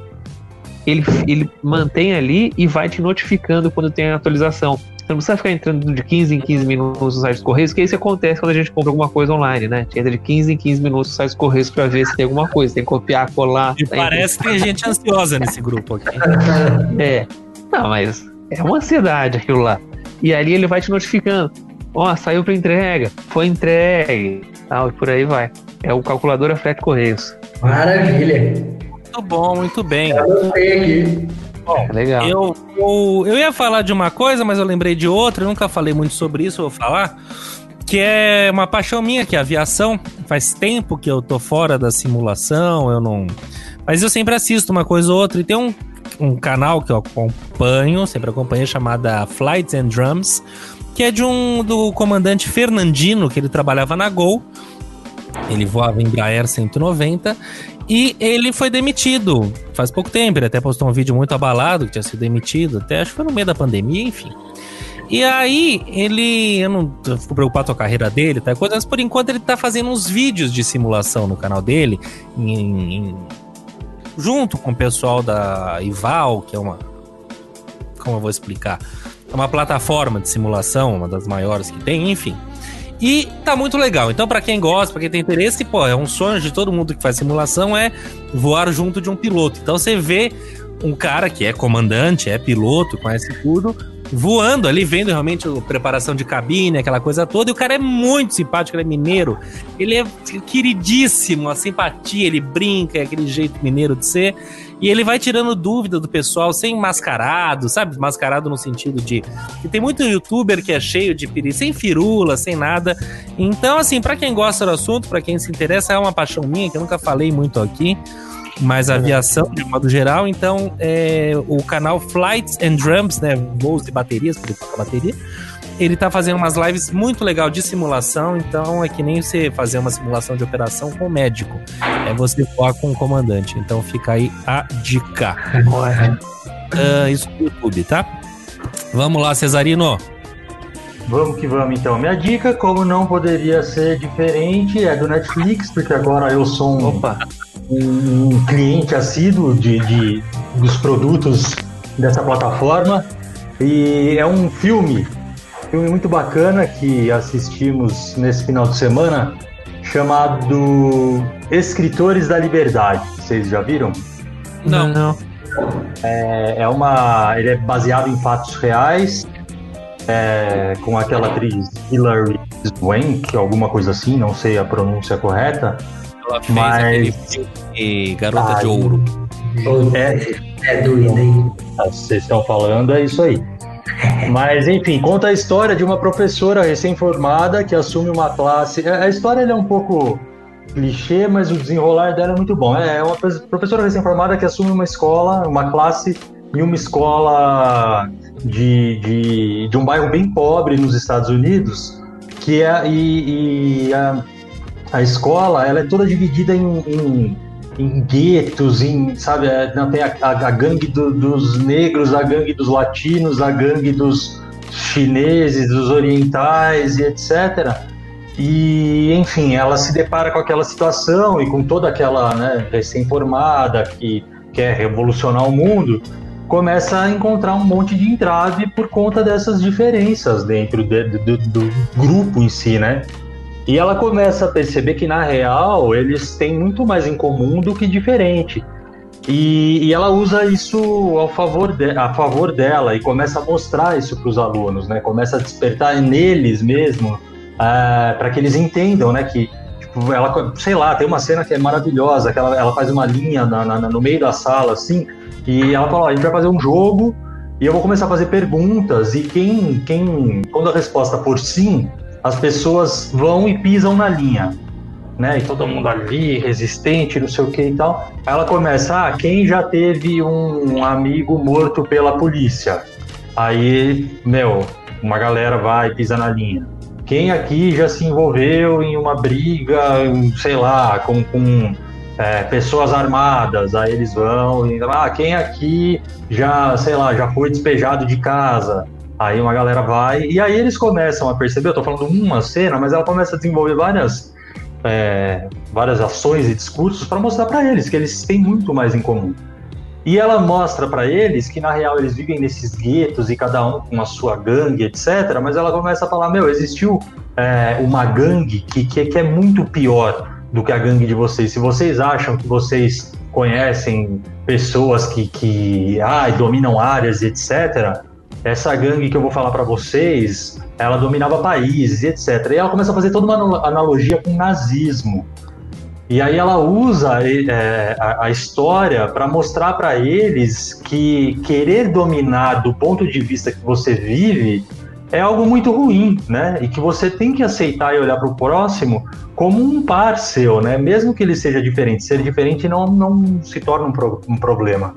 ele, ele mantém ali e vai te notificando quando tem a atualização. Você não precisa ficar entrando de 15 em 15 minutos no site dos Correios, que isso acontece quando a gente compra alguma coisa online, né? A gente entra de 15 em 15 minutos no site dos Correios pra ver se tem alguma coisa. Tem que copiar, colar. E tá parece que tem gente ansiosa nesse grupo aqui. é. Não, mas é uma ansiedade aquilo lá. E ali ele vai te notificando. Ó, saiu pra entrega, foi entregue, tal, e por aí vai. É o calculadora frete correios. Maravilha. Muito bom, muito bem. Anotei aqui. É legal. Eu, eu, eu ia falar de uma coisa, mas eu lembrei de outra, eu nunca falei muito sobre isso, eu vou falar. Que é uma paixão minha, que é a aviação. Faz tempo que eu tô fora da simulação, eu não. Mas eu sempre assisto uma coisa ou outra. E tem um, um canal que eu acompanho, sempre acompanho, chamada Flights and Drums, que é de um do comandante Fernandino, que ele trabalhava na Gol. Ele voava em Embraer 190 e ele foi demitido faz pouco tempo. Ele até postou um vídeo muito abalado que tinha sido demitido, até acho que foi no meio da pandemia, enfim. E aí, ele. Eu não eu fico preocupado com a carreira dele, tá? Coisa, mas por enquanto ele tá fazendo uns vídeos de simulação no canal dele, em- em- junto com o pessoal da Ival, que é uma. Como eu vou explicar? É uma plataforma de simulação, uma das maiores que tem, enfim. E tá muito legal. Então, pra quem gosta, pra quem tem interesse, pô, é um sonho de todo mundo que faz simulação é voar junto de um piloto. Então você vê um cara que é comandante, é piloto, conhece tudo, voando ali, vendo realmente a preparação de cabine, aquela coisa toda. E o cara é muito simpático, ele é mineiro. Ele é queridíssimo, a simpatia, ele brinca, é aquele jeito mineiro de ser. E ele vai tirando dúvida do pessoal sem mascarado, sabe? Mascarado no sentido de. que tem muito youtuber que é cheio de piri, sem firula, sem nada. Então, assim, para quem gosta do assunto, para quem se interessa, é uma paixão minha, que eu nunca falei muito aqui mas aviação de modo geral. Então, é, o canal Flights and Drums, né, voos de baterias, porque toca bateria, ele tá fazendo umas lives muito legal de simulação, então é que nem você fazer uma simulação de operação com o médico. É você voar com o comandante. Então fica aí a dica. Uh, isso no YouTube, tá? Vamos lá, Cesarino. Vamos que vamos então. Minha dica, como não poderia ser diferente, é do Netflix, porque agora eu sou um, Opa um cliente assíduo de, de, dos produtos dessa plataforma. E é um filme, filme muito bacana que assistimos nesse final de semana, chamado Escritores da Liberdade. Vocês já viram? Não. Não. É, é uma, ele é baseado em fatos reais, é, com aquela atriz Hilary Swank, alguma coisa assim, não sei a pronúncia correta. Ela fez Mas... aquele filme Garota Ai, de Ouro. É, é doido, hein? Ah, vocês estão falando, é isso aí. Mas, enfim, conta a história de uma professora recém-formada que assume uma classe. A história é um pouco clichê, mas o desenrolar dela é muito bom. É uma professora recém-formada que assume uma escola, uma classe em uma escola de, de, de um bairro bem pobre nos Estados Unidos, que é e, e a, a escola ela é toda dividida em, em, em guetos, em, sabe, é, não, tem a, a, a gangue do, dos negros, a gangue dos latinos, a gangue dos chineses, dos orientais e etc. E, enfim, ela se depara com aquela situação e com toda aquela né, recém-formada que quer revolucionar o mundo, começa a encontrar um monte de entrave por conta dessas diferenças dentro de, do, do grupo em si, né? E ela começa a perceber que, na real, eles têm muito mais em comum do que diferente. E, e ela usa isso ao favor de, a favor dela e começa a mostrar isso para os alunos, né? Começa a despertar neles mesmo, é, para que eles entendam, né? Que tipo, ela, sei lá, tem uma cena que é maravilhosa, que ela, ela faz uma linha na, na, no meio da sala, assim, e ela fala: a gente vai fazer um jogo e eu vou começar a fazer perguntas e quem, quem, quando a resposta for sim, as pessoas vão e pisam na linha, né? E todo mundo ali, resistente, não sei o que e tal. Ela começa, ah, quem já teve um amigo morto pela polícia? Aí, meu, uma galera vai e pisa na linha. Quem aqui já se envolveu em uma briga, sei lá, com, com é, pessoas armadas? Aí eles vão e, ah, quem aqui já, sei lá, já foi despejado de casa? Aí uma galera vai, e aí eles começam a perceber, eu tô falando uma cena, mas ela começa a desenvolver várias, é, várias ações e discursos para mostrar para eles que eles têm muito mais em comum. E ela mostra para eles que na real eles vivem nesses guetos e cada um com a sua gangue, etc. Mas ela começa a falar: meu, existiu é, uma gangue que, que, que é muito pior do que a gangue de vocês. Se vocês acham que vocês conhecem pessoas que, que dominam áreas, etc essa gangue que eu vou falar para vocês, ela dominava países etc. E ela começa a fazer toda uma analogia com o nazismo. E aí ela usa é, a, a, história para mostrar para eles que querer dominar do ponto de vista que você vive é algo muito ruim, né? E que você tem que aceitar e olhar para o próximo como um par seu, né? Mesmo que ele seja diferente. Ser diferente não, não se torna um, pro, um problema.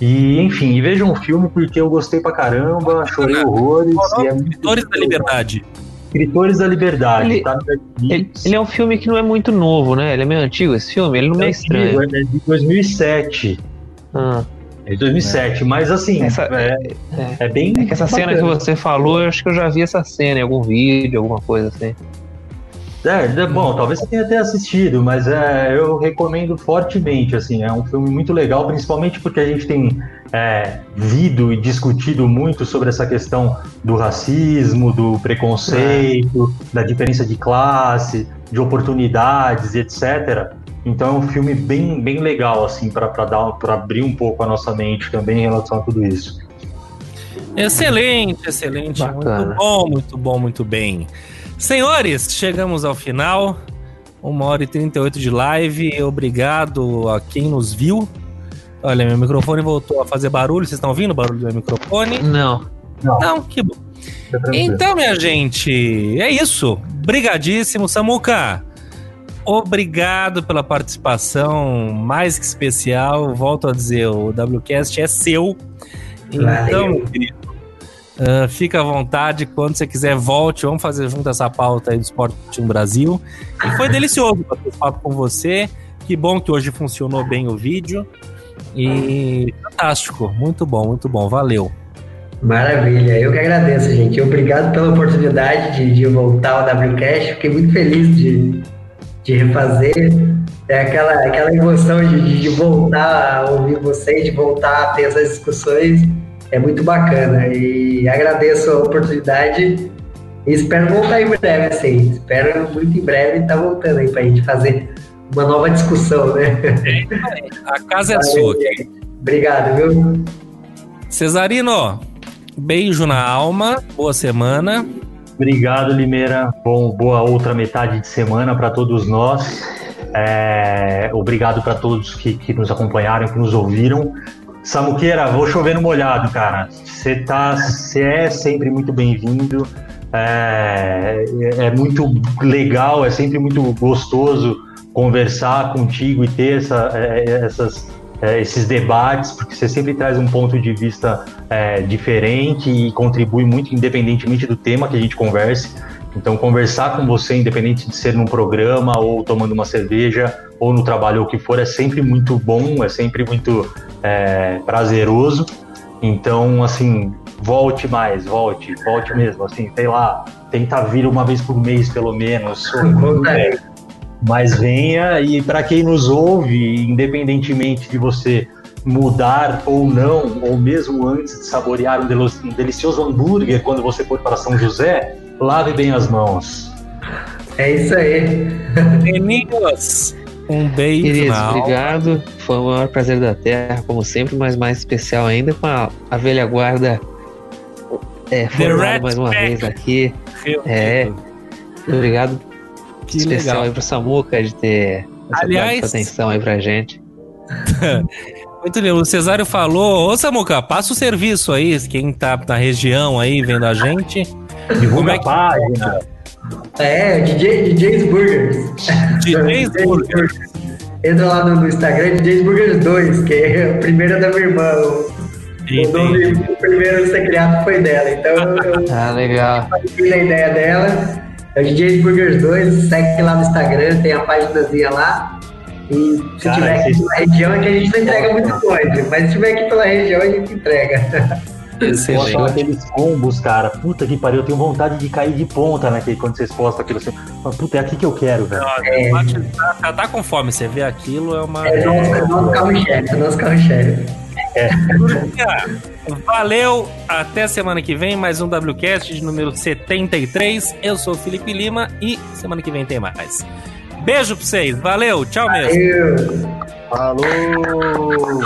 E, enfim, e vejam o filme porque eu gostei pra caramba, chorei horrores. É Escritores da Liberdade. Escritores da Liberdade, ele, tá ele, ele, é um filme que não é muito novo, né? Ele é meio antigo, esse filme, ele não é, é estranho. É de 2007. Ah. É de 2007, é. mas assim, essa, é, é, é, bem. É que essa bacana. cena que você falou, eu acho que eu já vi essa cena em algum vídeo, alguma coisa assim. É, é, bom, talvez você tenha até assistido, mas é, eu recomendo fortemente, assim, é um filme muito legal, principalmente porque a gente tem é, vido e discutido muito sobre essa questão do racismo, do preconceito, é. da diferença de classe, de oportunidades, etc. Então é um filme bem, bem legal, assim, para abrir um pouco a nossa mente também em relação a tudo isso. Excelente, excelente. Bacana. Muito bom, muito bom, muito bem. Senhores, chegamos ao final. Uma hora e 38 de live. Obrigado a quem nos viu. Olha, meu microfone voltou a fazer barulho. Vocês estão ouvindo o barulho do meu microfone? Não. Não, Não que bom. Então, minha gente, é isso. Brigadíssimo, Samuca. Obrigado pela participação mais que especial. Volto a dizer, o WCast é seu. Então, meu querido, uh, fica à vontade. Quando você quiser, volte. Vamos fazer junto essa pauta aí do Esporte no Brasil. E foi delicioso bater papo com você. Que bom que hoje funcionou bem o vídeo. E fantástico. Muito bom, muito bom. Valeu. Maravilha, eu que agradeço, gente. Obrigado pela oportunidade de, de voltar ao WCast. Fiquei muito feliz de, de refazer. É aquela, aquela emoção de, de voltar a ouvir vocês, de voltar a ter essas discussões. É muito bacana. E agradeço a oportunidade e espero voltar em breve, assim. Espero muito em breve estar tá voltando aí para a gente fazer uma nova discussão, né? A casa é Valeu, sua. Obrigado, viu? Cesarino, Beijo na alma, boa semana. Obrigado, Limeira. Bom, boa outra metade de semana para todos nós. É, obrigado para todos que, que, nos acompanharam, que nos ouviram. Samuqueira, vou chover no molhado, cara. Você tá, é sempre muito bem-vindo. É, é muito legal, é sempre muito gostoso conversar contigo e ter essa, é, essas é, esses debates, porque você sempre traz um ponto de vista é, diferente e contribui muito, independentemente do tema que a gente converse. Então, conversar com você, independente de ser num programa ou tomando uma cerveja ou no trabalho ou o que for, é sempre muito bom, é sempre muito é, prazeroso. Então, assim, volte mais, volte, volte mesmo, assim, sei lá, tenta vir uma vez por mês, pelo menos. É, mas venha e para quem nos ouve, independentemente de você mudar ou não, ou mesmo antes de saborear um delicioso hambúrguer quando você for para São José, lave bem as mãos. É isso aí. Meninos, um beijo. Queridos, obrigado. Foi o maior prazer da Terra, como sempre, mas mais especial ainda com a, a velha guarda é, formada mais uma vez aqui. É, obrigado que especial legal. aí pro Samuca de ter Aliás, atenção aí pra gente. Muito bem, o Cesário falou, ô Samuca, passa o serviço aí, quem tá na região aí vendo a gente. Divulga é que... a página. É, DJ, DJs Burgers. DJs Burgers. Entra lá no, Instagram, DJs Burgers 2, que é a primeira da minha irmã. O, o nome o primeiro a ser criado foi dela. Então eu, ah, legal. eu a ideia dela. É o DJ Burgers 2, segue lá no Instagram, tem a páginazinha lá. E se Cara, tiver aqui pela região, é que a gente não entrega muito longe, mas se tiver aqui pela região, a gente entrega. Excelente. aqueles combos, cara. Puta que pariu, eu tenho vontade de cair de ponta naquele quando vocês postam aquilo assim. Puta, é aqui que eu quero, velho. É. Tá, tá, com fome, você vê aquilo, é uma. É nosso, é nosso carro-chefe, é nosso carro-chefe. É. Valeu, até semana que vem, mais um WCast de número 73. Eu sou o Felipe Lima e semana que vem tem mais. Beijo pra vocês, valeu, tchau mesmo. Valeu. Falou!